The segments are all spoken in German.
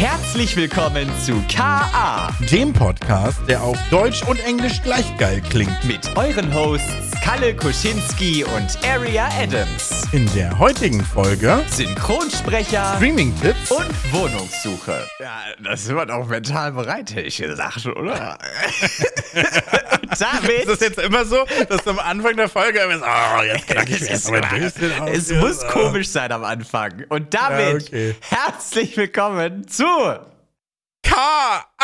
Herzlich willkommen zu KA dem Podcast, der auf Deutsch und Englisch gleich geil klingt. mit euren Hosts Kalle Kuschinski und Aria Adams. In der heutigen Folge Synchronsprecher Streaming-Tipps und Wohnungssuche. Ja, das sind wir doch mental bereit, hätte ich gesagt, oder? Damit. Ist das jetzt immer so, dass du am Anfang der Folge immer so, oh, jetzt knack ich mir Es, erst mal es muss Ah. komisch sein am Anfang. Und damit Ja, okay. herzlich willkommen zu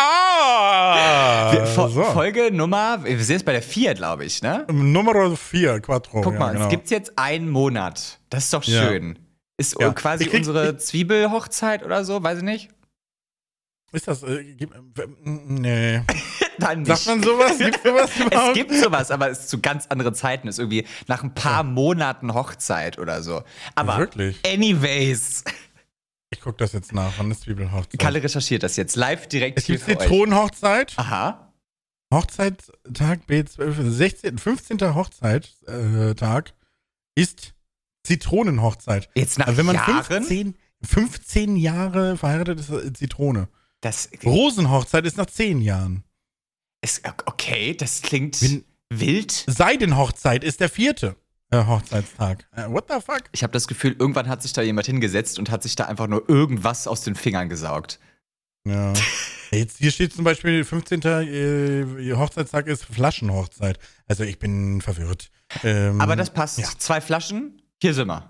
K.A. Fo so. Folge Nummer, wir sind jetzt bei der 4, glaube ich, ne? Nummer 4, Quattro. Guck ja, mal, genau. es gibt jetzt einen Monat. Das ist doch Ja. schön. Ist Ja. quasi krieg- unsere Zwiebelhochzeit oder so, weiß ich nicht. Ist das, äh, äh, nee. Nein, nicht. Sagt man sowas? Gibt sowas es überhaupt? gibt sowas, aber es ist zu ganz anderen Zeiten. Es ist irgendwie nach ein paar Monaten Hochzeit oder so. Aber Wirklich? anyways, Ich guck das jetzt nach. Wann ist Zwiebelhochzeit? Kalle recherchiert das jetzt live direkt es hier gibt für. Zitronenhochzeit. Aha. Hochzeittag B12, 16, 15. Hochzeittag ist Zitronenhochzeit. Jetzt nach Also wenn man Jahren? 15, 15 Jahre verheiratet ist, äh, Zitrone. Das Rosenhochzeit ist nach 10 Jahren. Ist okay, das klingt Wenn- wild. Seidenhochzeit ist der vierte äh, Hochzeitstag. Äh, what the fuck? Ich habe das Gefühl, irgendwann hat sich da jemand hingesetzt und hat sich da einfach nur irgendwas aus den Fingern gesaugt. Ja. Jetzt hier steht zum Beispiel, 15. Äh, Hochzeitstag ist Flaschenhochzeit. Also ich bin verwirrt. Ähm, Aber das passt. ja. Zwei Flaschen, hier sind wir.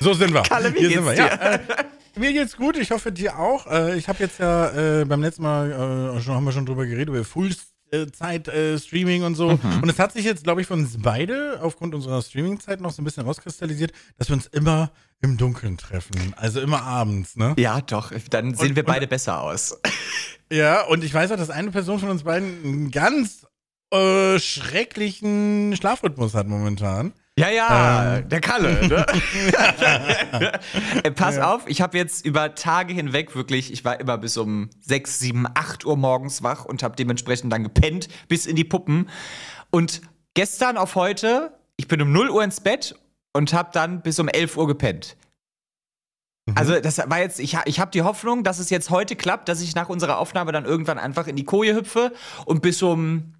So sind wir. Kalle, wie Hier geht's sind wir. dir? Ja, äh, mir geht's gut. Ich hoffe dir auch. Äh, ich habe jetzt ja äh, beim letzten Mal äh, schon haben wir schon drüber geredet über Fullzeit äh, Streaming und so. Mhm. Und es hat sich jetzt, glaube ich, von uns beide aufgrund unserer Streaming-Zeit noch so ein bisschen rauskristallisiert, dass wir uns immer im Dunkeln treffen. Also immer abends, ne? Ja, doch, dann sehen Und- wir und- beide besser aus. Ja. Und ich weiß auch, dass eine Person von uns beiden einen ganz äh, schrecklichen Schlafrhythmus hat momentan. Ja, ja, Ähm. der Kalle. Ne? Äh, Pass auf, ich habe jetzt über Tage hinweg wirklich, ich war immer bis um 6, 7, 8 Uhr morgens wach und habe dementsprechend dann gepennt bis in die Puppen. Und gestern auf heute, ich bin um 0 Uhr ins Bett und habe dann bis um 11 Uhr gepennt. Also das war jetzt, ich, ich habe die Hoffnung, dass es jetzt heute klappt, dass ich nach unserer Aufnahme dann irgendwann einfach in die Koje hüpfe und bis um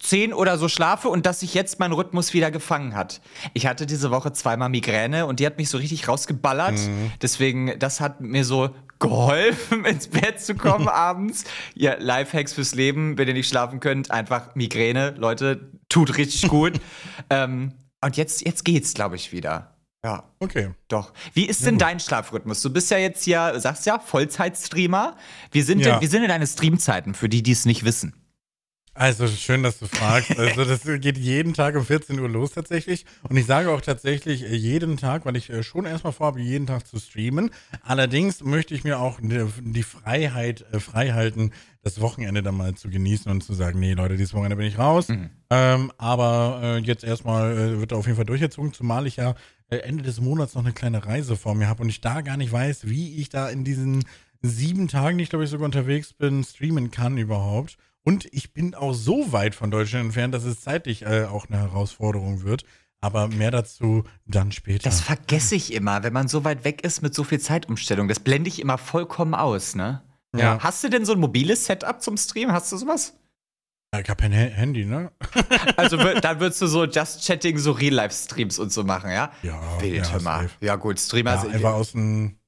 10 oder so schlafe und dass sich jetzt mein Rhythmus wieder gefangen hat. Ich hatte diese Woche zweimal Migräne und die hat mich so richtig rausgeballert. Deswegen, das hat mir so geholfen, ins Bett zu kommen abends. Ja, Lifehacks fürs Leben, wenn ihr nicht schlafen könnt, einfach Migräne, Leute, tut richtig gut. ähm, und jetzt, jetzt geht's, glaube ich, wieder. Ja. Okay. Doch. Wie ist denn dein Schlafrhythmus? Du bist ja jetzt hier, sagst ja, Vollzeitstreamer. Wie sind, Ja. denn, wie sind denn deine Streamzeiten, für die, die es nicht wissen? Also schön, dass du fragst. Also das geht jeden Tag um 14 Uhr los tatsächlich. Und ich sage auch tatsächlich äh, jeden Tag, weil ich äh, schon erstmal vorhabe, jeden Tag zu streamen. Allerdings möchte ich mir auch die Freiheit äh, freihalten, das Wochenende dann mal zu genießen und zu sagen, nee Leute, dieses Wochenende bin ich raus. Ähm, aber äh, jetzt erstmal äh, wird auf jeden Fall durchgezogen, zumal ich ja äh, Ende des Monats noch eine kleine Reise vor mir habe und ich da gar nicht weiß, wie ich da in diesen sieben Tagen, die ich glaube ich sogar unterwegs bin, streamen kann überhaupt. Und ich bin auch so weit von Deutschland entfernt, dass es zeitlich äh, auch eine Herausforderung wird. Aber mehr dazu dann später. Das vergesse ich immer, wenn man so weit weg ist mit so viel Zeitumstellung. Das blende ich immer vollkommen aus, ne? Ja. Hast du denn so ein mobiles Setup zum Stream? Hast du sowas? ich habe kein Ha- Handy, ne? Also dann würdest du so Just Chatting, so Real-Life-Streams und so machen, ja? Ja, Wild, ja. Ja gut, Streamer Ja, sind einfach aus dem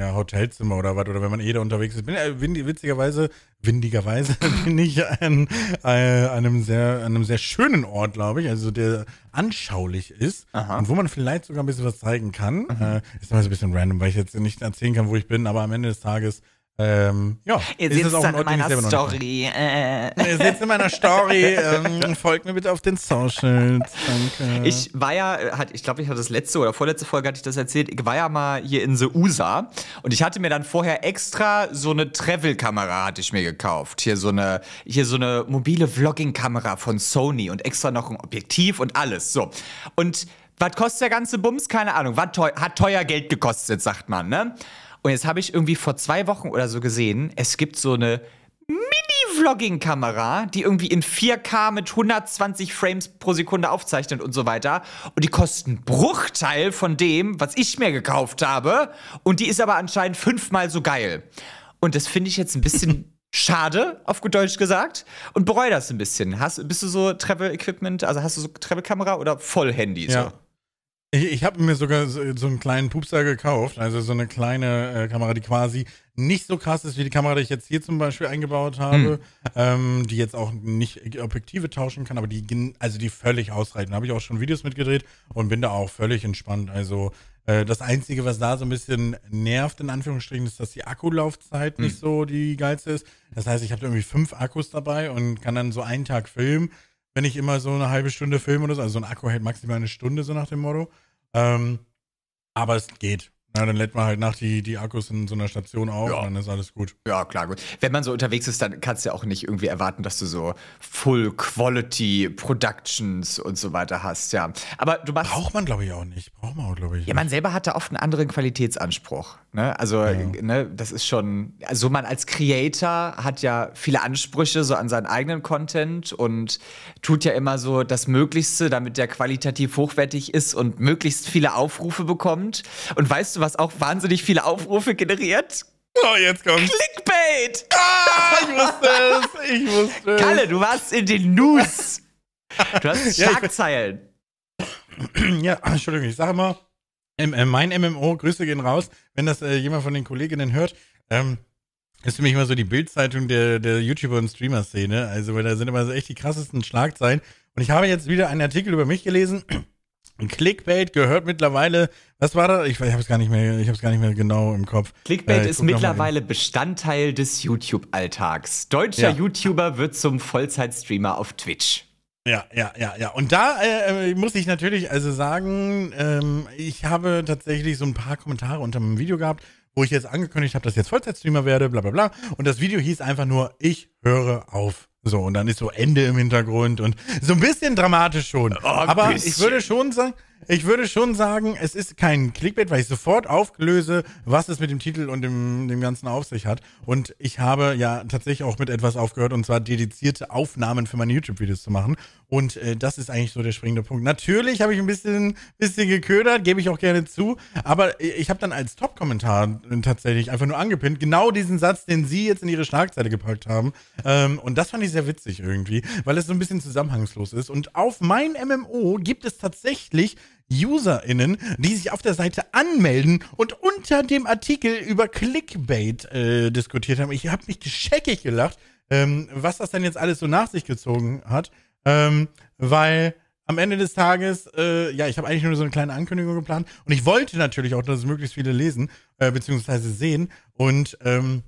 ja, Hotelzimmer oder was, oder wenn man eh da unterwegs ist. Bin, äh, windig, witzigerweise, windigerweise bin ich an, äh, einem, sehr, an einem sehr schönen Ort, glaube ich, also der anschaulich ist Aha. und wo man vielleicht sogar ein bisschen was zeigen kann. Äh, ist immer so ein bisschen random, weil ich jetzt nicht erzählen kann, wo ich bin, aber am Ende des Tages, ähm, ja, Ihr ist sitzt es auch dann in Ort, ich meiner Story. Äh. Ihr seht in meiner Story, ähm, folgt mir bitte auf den Socials, danke. Ich war ja, hat, ich glaube, ich hatte das letzte oder vorletzte Folge hatte ich das erzählt. Ich war ja mal hier in The USA und ich hatte mir dann vorher extra so eine Travel-Kamera hatte ich mir gekauft. Hier so eine, hier so eine mobile Vlogging-Kamera von Sony und extra noch ein Objektiv und alles. So. Und was kostet der ganze Bums? Keine Ahnung. Was teuer, hat teuer Geld gekostet, sagt man, ne? Und jetzt habe ich irgendwie vor zwei Wochen oder so gesehen, es gibt so eine Mini-Vlogging-Kamera, die irgendwie in 4K mit 120 Frames pro Sekunde aufzeichnet und so weiter. Und die kosten einen Bruchteil von dem, was ich mir gekauft habe. Und die ist aber anscheinend fünfmal so geil. Und das finde ich jetzt ein bisschen schade, auf gut Deutsch gesagt, und bereue das ein bisschen. Hast, bist du so Travel-Equipment, also hast du so Travel-Kamera oder Voll-Handy? Ja. So? Ich, ich habe mir sogar so, so einen kleinen Pupser gekauft, also so eine kleine äh, Kamera, die quasi nicht so krass ist wie die Kamera, die ich jetzt hier zum Beispiel eingebaut habe, ähm, die jetzt auch nicht Objektive tauschen kann, aber die, also die völlig ausreichen. Da habe ich auch schon Videos mitgedreht und bin da auch völlig entspannt. Also äh, das Einzige, was da so ein bisschen nervt, in Anführungsstrichen, ist, dass die Akkulaufzeit nicht so die geilste ist. Das heißt, ich habe irgendwie fünf Akkus dabei und kann dann so einen Tag filmen, wenn ich immer so eine halbe Stunde filme oder so. Also so ein Akku hält maximal eine Stunde, so nach dem Motto. Ähm, aber es geht. Na, dann lädt man halt nach die, die Akkus in so einer Station auf Ja. und dann ist alles gut. Ja, klar, gut. Wenn man so unterwegs ist, dann kannst du ja auch nicht irgendwie erwarten, dass du so Full-Quality-Productions und so weiter hast, ja. Aber du machst. Braucht man, glaube ich, auch nicht. Braucht man auch, glaube ich. Ja, man selber hat da oft einen anderen Qualitätsanspruch. Ne? Also, ne, das ist schon. Also, man als Creator hat ja viele Ansprüche so an seinen eigenen Content und tut ja immer so das Möglichste, damit der qualitativ hochwertig ist und möglichst viele Aufrufe bekommt. Und weißt du, was auch wahnsinnig viele Aufrufe generiert? Oh, jetzt kommt's. Clickbait! Ah, ich wusste es. Ich wusste es. Kalle, du warst in den News. Du hast Ja, ich- Schlagzeilen. Ja, Entschuldigung, ich sage mal, mein MMO, Grüße gehen raus, wenn das äh, jemand von den Kolleginnen hört, ähm, ist für mich immer so die Bildzeitung der, der YouTuber- und Streamer-Szene. Also, weil da sind immer so echt die krassesten Schlagzeilen. Und ich habe jetzt wieder einen Artikel über mich gelesen. Clickbait gehört mittlerweile, was war da? Ich, ich habe es gar nicht mehr, ich habe es gar nicht mehr genau im Kopf. Clickbait Äh, ist mittlerweile Bestandteil des YouTube-Alltags. Deutscher Ja. YouTuber wird zum Vollzeitstreamer auf Twitch. Ja, ja, ja, ja. Und da äh, muss ich natürlich also sagen, ähm, ich habe tatsächlich so ein paar Kommentare unter meinem Video gehabt, wo ich jetzt angekündigt habe, dass ich jetzt Vollzeitstreamer werde, bla bla bla. Und das Video hieß einfach nur, ich höre auf. So, und dann ist so Ende im Hintergrund und so ein bisschen dramatisch schon. Aber ich bisschen. würde schon sagen, ich würde schon sagen, es ist kein Clickbait, weil ich sofort auflöse, was es mit dem Titel und dem, dem Ganzen auf sich hat. Und ich habe ja tatsächlich auch mit etwas aufgehört, und zwar dedizierte Aufnahmen für meine YouTube-Videos zu machen. Und äh, das ist eigentlich so der springende Punkt. Natürlich habe ich ein bisschen, bisschen geködert, gebe ich auch gerne zu. Aber ich habe dann als Top-Kommentar tatsächlich einfach nur angepinnt, genau diesen Satz, den Sie jetzt in Ihre Schlagzeile gepackt haben. Ähm, und das fand ich sehr witzig irgendwie, weil es so ein bisschen zusammenhangslos ist. Und auf mein MMO gibt es tatsächlich UserInnen, die sich auf der Seite anmelden und unter dem Artikel über Clickbait äh, diskutiert haben. Ich habe mich gescheckig gelacht, ähm, was das dann jetzt alles so nach sich gezogen hat, ähm, weil am Ende des Tages, äh, ja, ich habe eigentlich nur so eine kleine Ankündigung geplant und ich wollte natürlich auch, dass es möglichst viele lesen, äh, beziehungsweise sehen und ähm,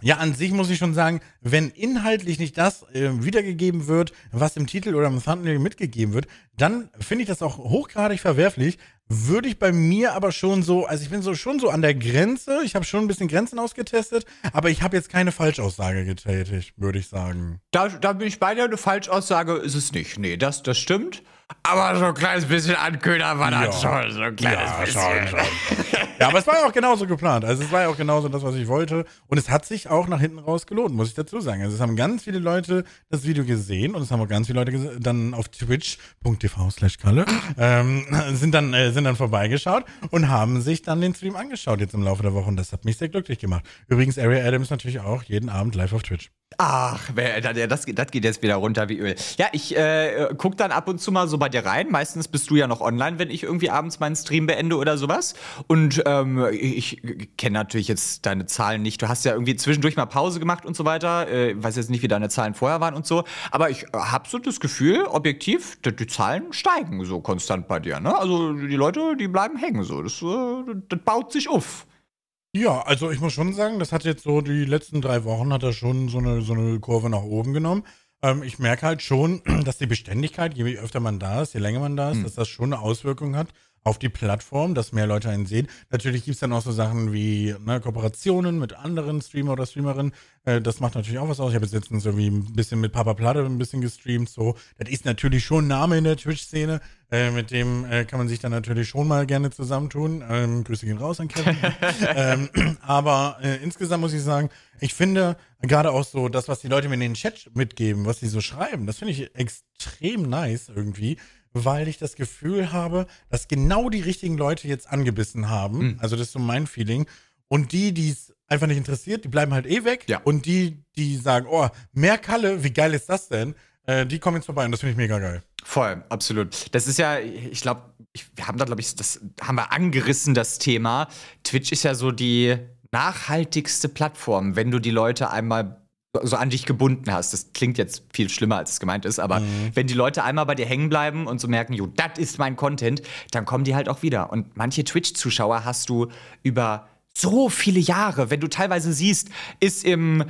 ja, an sich muss ich schon sagen, wenn inhaltlich nicht das äh, wiedergegeben wird, was im Titel oder im Thumbnail mitgegeben wird, dann finde ich das auch hochgradig verwerflich. Würde ich bei mir aber schon so, also ich bin so schon so an der Grenze, ich habe schon ein bisschen Grenzen ausgetestet, aber ich habe jetzt keine Falschaussage getätigt, würde ich sagen. Da, da bin ich bei dir. Eine Falschaussage ist es nicht. Nee, das, das stimmt. Aber so ein kleines bisschen Anköder war das schon. So ein kleines bisschen. Ja, aber es war ja auch genauso geplant. Also es war ja auch genauso das, was ich wollte. Und es hat sich auch nach hinten raus gelohnt, muss ich dazu sagen. Also es haben ganz viele Leute das Video gesehen und es haben auch ganz viele Leute dann auf twitch.tv slash Kalle ähm, sind, dann, äh, sind dann vorbeigeschaut und haben sich dann den Stream angeschaut jetzt im Laufe der Woche und das hat mich sehr glücklich gemacht. Übrigens, Area Adams natürlich auch jeden Abend live auf Twitch. Ach, das, geht- jetzt wieder runter wie Öl. Ja, ich äh, guck dann ab und zu mal so bei dir rein. Meistens bist du ja noch online, wenn ich irgendwie abends meinen Stream beende oder sowas. Und ähm, ich, kenne natürlich jetzt deine Zahlen nicht. Du hast ja irgendwie zwischendurch mal Pause gemacht und so weiter. Äh, weiß jetzt nicht, wie deine Zahlen vorher waren und so. Aber ich habe so das Gefühl, objektiv, die, die Zahlen steigen so konstant bei dir. Ne? Also die Leute, die bleiben hängen so. Das, äh, das baut sich auf. Ja, also ich muss schon sagen, das hat jetzt so die letzten drei Wochen hat er schon so eine, so eine Kurve nach oben genommen. Ähm, ich merke halt schon, dass die Beständigkeit, je öfter man da ist, je länger man da ist, dass das schon eine Auswirkung hat auf die Plattform, dass mehr Leute einen sehen. Natürlich gibt's dann auch so Sachen wie ne, Kooperationen mit anderen Streamer oder Streamerinnen. Äh, das macht natürlich auch was aus. Ich habe jetzt letztens irgendwie ein bisschen mit Papa Platte ein bisschen gestreamt. So, das ist natürlich schon ein Name in der Twitch-Szene. Äh, mit dem äh, kann man sich dann natürlich schon mal gerne zusammentun. Ähm, Grüße gehen raus an Kevin. ähm, aber äh, insgesamt muss ich sagen, ich finde gerade auch so das, was die Leute mir in den Chat mitgeben, was sie so schreiben, das finde ich extrem nice irgendwie, weil ich das Gefühl habe, dass genau die richtigen Leute jetzt angebissen haben. Also das ist so mein Feeling. Und die, die es einfach nicht interessiert, die bleiben halt eh weg. Ja. Und die, die sagen, oh, mehr Kalle, wie geil ist das denn? Äh, die kommen jetzt vorbei und das finde ich mega geil. Voll, absolut. Das ist ja, ich glaube, wir haben da, glaube ich, das haben wir angerissen, das Thema. Twitch ist ja so die nachhaltigste Plattform, wenn du die Leute einmal so an dich gebunden hast. Das klingt jetzt viel schlimmer, als es gemeint ist, aber Mhm. wenn die Leute einmal bei dir hängen bleiben und so merken, jo, das ist mein Content, dann kommen die halt auch wieder. Und manche Twitch-Zuschauer hast du über so viele Jahre, wenn du teilweise siehst, ist im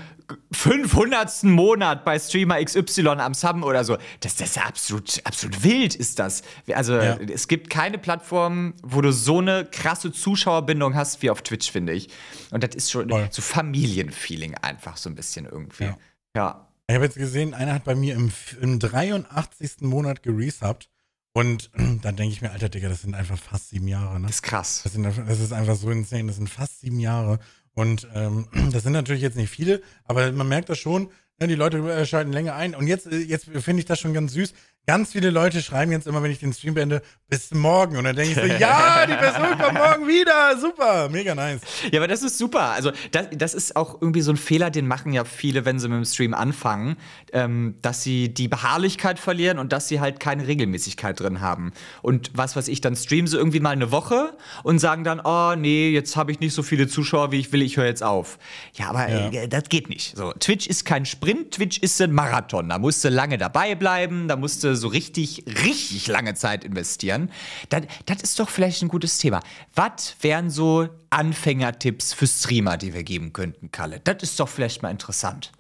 500. Monat bei Streamer XY am Sub oder so. Das, das ist ja absolut, absolut wild, ist das. Also, Ja. es gibt keine Plattform, wo du so eine krasse Zuschauerbindung hast wie auf Twitch, finde ich. Und das ist schon Voll. so Familienfeeling einfach so ein bisschen irgendwie. Ja. ja. Ich habe jetzt gesehen, einer hat bei mir im, im 83. Monat geresubbt. Und dann denke ich mir, alter Digga, das sind einfach fast sieben Jahre, ne? Das ist krass. Das, sind, das ist einfach so insane. Das sind fast sieben Jahre. Und ähm, das sind natürlich jetzt nicht viele, aber man merkt das schon. Ne, die Leute äh, schalten länger ein. Und jetzt, äh, jetzt finde ich das schon ganz süß. Ganz viele Leute schreiben jetzt immer, wenn ich den Stream beende, bis morgen. Und dann denke ich so, ja, die Person kommt morgen wieder. Super, mega nice. Ja, aber das ist super. Also, das, das ist auch irgendwie so ein Fehler, den machen ja viele, wenn sie mit dem Stream anfangen, ähm, dass sie die Beharrlichkeit verlieren und dass sie halt keine Regelmäßigkeit drin haben. Und was weiß ich, dann streamen sie irgendwie mal eine Woche und sagen dann, oh nee, jetzt habe ich nicht so viele Zuschauer, wie ich will, ich höre jetzt auf. Ja, aber Ja. äh, das geht nicht. So, Twitch ist kein Sprint, Twitch ist ein Marathon. Da musst du lange dabei bleiben, da musst du so richtig, richtig lange Zeit investieren. Das, das ist doch vielleicht ein gutes Thema. Was wären so Anfängertipps für Streamer, die wir geben könnten, Kalle? Das ist doch vielleicht mal interessant.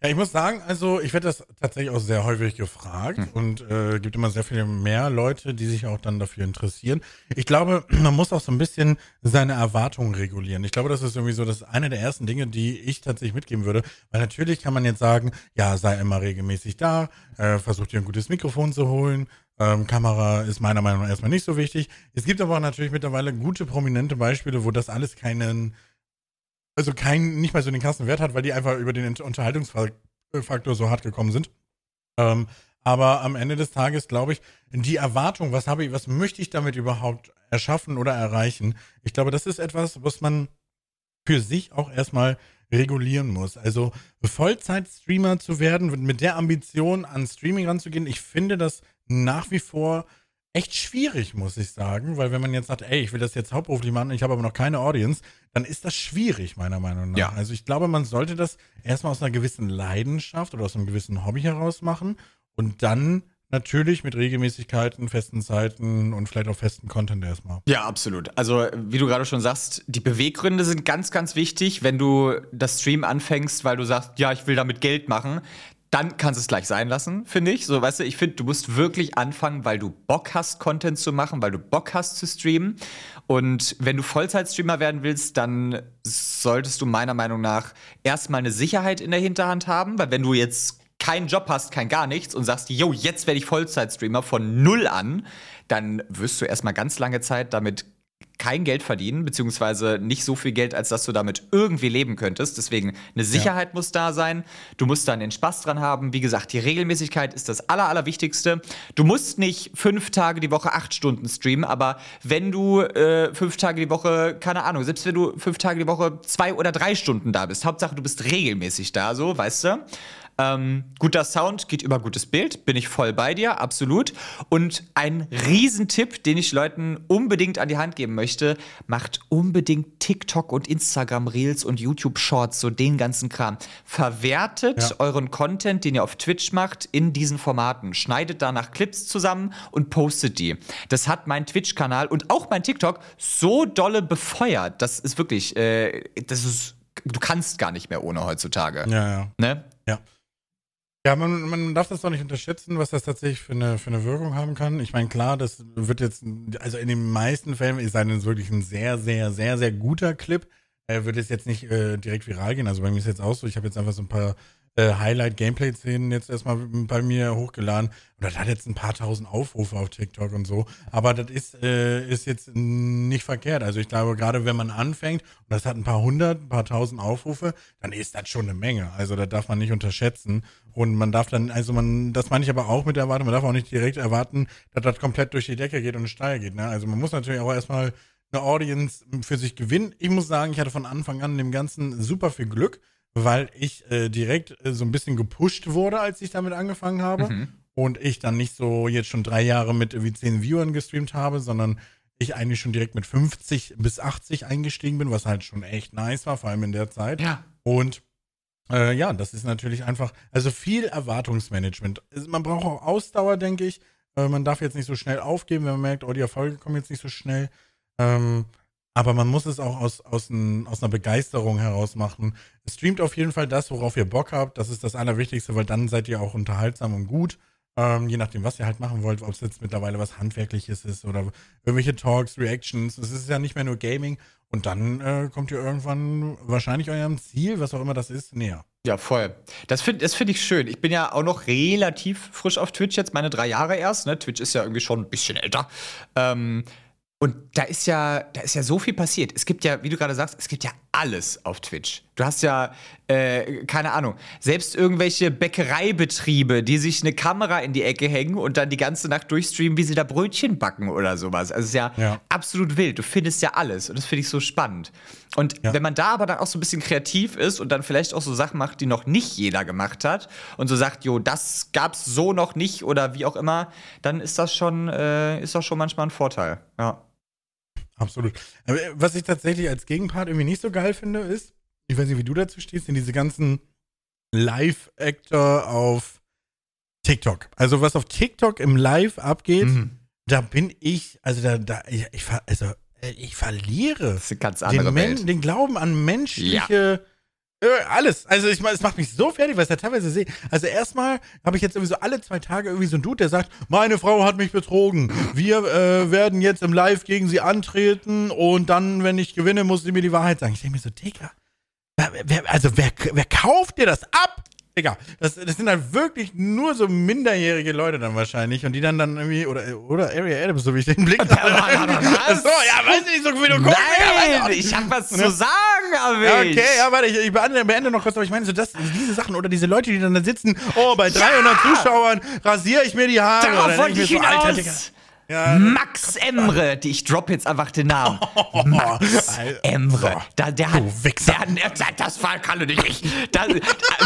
Ja, ich muss sagen, also ich werde das tatsächlich auch sehr häufig gefragt und äh, gibt immer sehr viele mehr Leute, die sich auch dann dafür interessieren. Ich glaube, man muss auch so ein bisschen seine Erwartungen regulieren. Ich glaube, das ist irgendwie so das ist eine der ersten Dinge, die ich tatsächlich mitgeben würde. Weil natürlich kann man jetzt sagen, ja, sei immer regelmäßig da, äh, versuch dir ein gutes Mikrofon zu holen. Ähm, Kamera ist meiner Meinung nach erstmal nicht so wichtig. Es gibt aber auch natürlich mittlerweile gute, prominente Beispiele, wo das alles keinen also kein, nicht mal so den krassen Wert hat, weil die einfach über den Unterhaltungsfaktor so hart gekommen sind. Ähm, aber am Ende des Tages glaube ich, die Erwartung, was habe ich, was möchte ich damit überhaupt erschaffen oder erreichen? Ich glaube, das ist etwas, was man für sich auch erstmal regulieren muss. Also Vollzeit-Streamer zu werden, mit der Ambition an Streaming ranzugehen, ich finde das nach wie vor echt schwierig, muss ich sagen, weil wenn man jetzt sagt, ey, ich will das jetzt hauptberuflich machen, ich habe aber noch keine Audience, dann ist das schwierig, meiner Meinung nach. Ja. Also ich glaube, man sollte das erstmal aus einer gewissen Leidenschaft oder aus einem gewissen Hobby heraus machen und dann natürlich mit Regelmäßigkeiten, festen Zeiten und vielleicht auch festen Content erstmal. Ja, absolut. Also, wie du gerade schon sagst, die Beweggründe sind ganz, ganz wichtig. Wenn du das Stream anfängst, weil du sagst, ja, ich will damit Geld machen, dann kannst du es gleich sein lassen, finde ich. So, weißt du, ich finde, du musst wirklich anfangen, weil du Bock hast, Content zu machen, weil du Bock hast zu streamen. Und wenn du Vollzeitstreamer werden willst, dann solltest du meiner Meinung nach erstmal eine Sicherheit in der Hinterhand haben, weil wenn du jetzt keinen Job hast, kein gar nichts und sagst, yo, jetzt werde ich Vollzeitstreamer von null an, dann wirst du erstmal ganz lange Zeit damit kein Geld verdienen, beziehungsweise nicht so viel Geld, als dass du damit irgendwie leben könntest. Deswegen eine Sicherheit muss da sein. Du musst dann den Spaß dran haben. Wie gesagt, die Regelmäßigkeit ist das Aller, Allerwichtigste. Du musst nicht fünf Tage die Woche acht Stunden streamen, aber wenn du äh, fünf Tage die Woche, keine Ahnung, selbst wenn du fünf Tage die Woche zwei oder drei Stunden da bist, Hauptsache du bist regelmäßig da, so, weißt du? Ähm, guter Sound geht über gutes Bild, bin ich voll bei dir, absolut. Und ein Riesentipp, den ich Leuten unbedingt an die Hand geben möchte, macht unbedingt TikTok und Instagram Reels und YouTube Shorts, so den ganzen Kram. Verwertet Ja. euren Content, den ihr auf Twitch macht, in diesen Formaten. Schneidet danach Clips zusammen und postet die. Das hat mein Twitch-Kanal und auch mein TikTok so dolle befeuert. Das ist wirklich, äh, das ist, du kannst gar nicht mehr ohne heutzutage. Ja, ja. Ne? Ja. Ja, man, man darf das doch nicht unterschätzen, was das tatsächlich für eine, für eine Wirkung haben kann. Ich meine, klar, das wird jetzt, also in den meisten Fällen ist es wirklich ein sehr, sehr, sehr, sehr guter Clip. Er wird es jetzt nicht äh, direkt viral gehen. Also bei mir ist jetzt auch so, ich habe jetzt einfach so ein paar äh, Highlight-Gameplay-Szenen jetzt erstmal bei mir hochgeladen. Und das hat jetzt ein paar tausend Aufrufe auf TikTok und so. Aber das ist, äh, ist jetzt nicht verkehrt. Also ich glaube, gerade wenn man anfängt und das hat ein paar hundert, ein paar tausend Aufrufe, dann ist das schon eine Menge. Also das darf man nicht unterschätzen. Und man darf dann, also man, das meine ich aber auch mit Erwartung, man darf auch nicht direkt erwarten, dass das komplett durch die Decke geht und steil geht. Ne? Also man muss natürlich auch erstmal eine Audience für sich gewinnen. Ich muss sagen, ich hatte von Anfang an dem Ganzen super viel Glück, weil ich äh, direkt äh, so ein bisschen gepusht wurde, als ich damit angefangen habe. Mhm. Und ich dann nicht so jetzt schon drei Jahre mit irgendwie zehn Viewern gestreamt habe, sondern ich eigentlich schon direkt mit 50 bis 80 eingestiegen bin, was halt schon echt nice war, vor allem in der Zeit. Ja. Und äh, ja, das ist natürlich einfach, also viel Erwartungsmanagement. Man braucht auch Ausdauer, denke ich. Äh, man darf jetzt nicht so schnell aufgeben, wenn man merkt, oh, die Erfolge kommen jetzt nicht so schnell. Ähm, aber man muss es auch aus, aus, ein, aus einer Begeisterung heraus machen. Streamt auf jeden Fall das, worauf ihr Bock habt. Das ist das Allerwichtigste, weil dann seid ihr auch unterhaltsam und gut. Ähm, je nachdem, was ihr halt machen wollt, ob es jetzt mittlerweile was Handwerkliches ist oder irgendwelche Talks, Reactions. Es ist ja nicht mehr nur Gaming. Und dann äh, kommt ihr irgendwann wahrscheinlich eurem Ziel, was auch immer das ist, näher. Ja, voll. Das finde das find ich schön. Ich bin ja auch noch relativ frisch auf Twitch jetzt, meine drei Jahre erst. Ne? Twitch ist ja irgendwie schon ein bisschen älter. Ähm, und da ist ja, da ist ja so viel passiert. Es gibt ja, wie du gerade sagst, es gibt ja alles auf Twitch. Du hast ja, äh, keine Ahnung, selbst irgendwelche Bäckereibetriebe, die sich eine Kamera in die Ecke hängen und dann die ganze Nacht durchstreamen, wie sie da Brötchen backen oder sowas. Also es ist ja, ja. absolut wild. Du findest ja alles und das finde ich so spannend. Und ja. wenn man da aber dann auch so ein bisschen kreativ ist und dann vielleicht auch so Sachen macht, die noch nicht jeder gemacht hat und so sagt, jo, das gab's so noch nicht oder wie auch immer, dann ist das schon, äh, ist das schon manchmal ein Vorteil. Ja. Absolut. Aber äh, was ich tatsächlich als Gegenpart irgendwie nicht so geil finde, ist, ich weiß nicht, wie du dazu stehst, sind diese ganzen Live-Actor auf TikTok. Also was auf TikTok im Live abgeht, mhm. da bin ich, also da, da, ich, ich also äh, ich verliere das ist eine ganz andere den, Welt. den Glauben an menschliche ja alles. Also ich meine, es macht mich so fertig, weil ich da teilweise sehe. Also erstmal habe ich jetzt irgendwie so alle zwei Tage irgendwie so einen Dude, der sagt, meine Frau hat mich betrogen. Wir äh, werden jetzt im Live gegen sie antreten und dann, wenn ich gewinne, muss sie mir die Wahrheit sagen. Ich denke mir so, Digga, wer, also wer, wer kauft dir das ab? Digga, das, das sind halt wirklich nur so minderjährige Leute dann wahrscheinlich und die dann dann irgendwie, oder, oder Area Adams, so wie ich den Blick habe. so, ja, weiß ich nicht, so wie du guckst. Nein, ich hab was zu sagen, aber ja, Okay, ja, warte, ich, ich beende, beende, noch kurz, aber ich meine so, das, diese Sachen oder diese Leute, die dann da sitzen, oh, bei 300 ja! Zuschauern rasiere ich mir die Haare. Darauf wollte ich so, hinaus. Alter, Digga. Ja, Max Emre, die, ich drop jetzt einfach den Namen. Max Emre. Da, der hat, der, der, das war Kalle nicht ich. Da,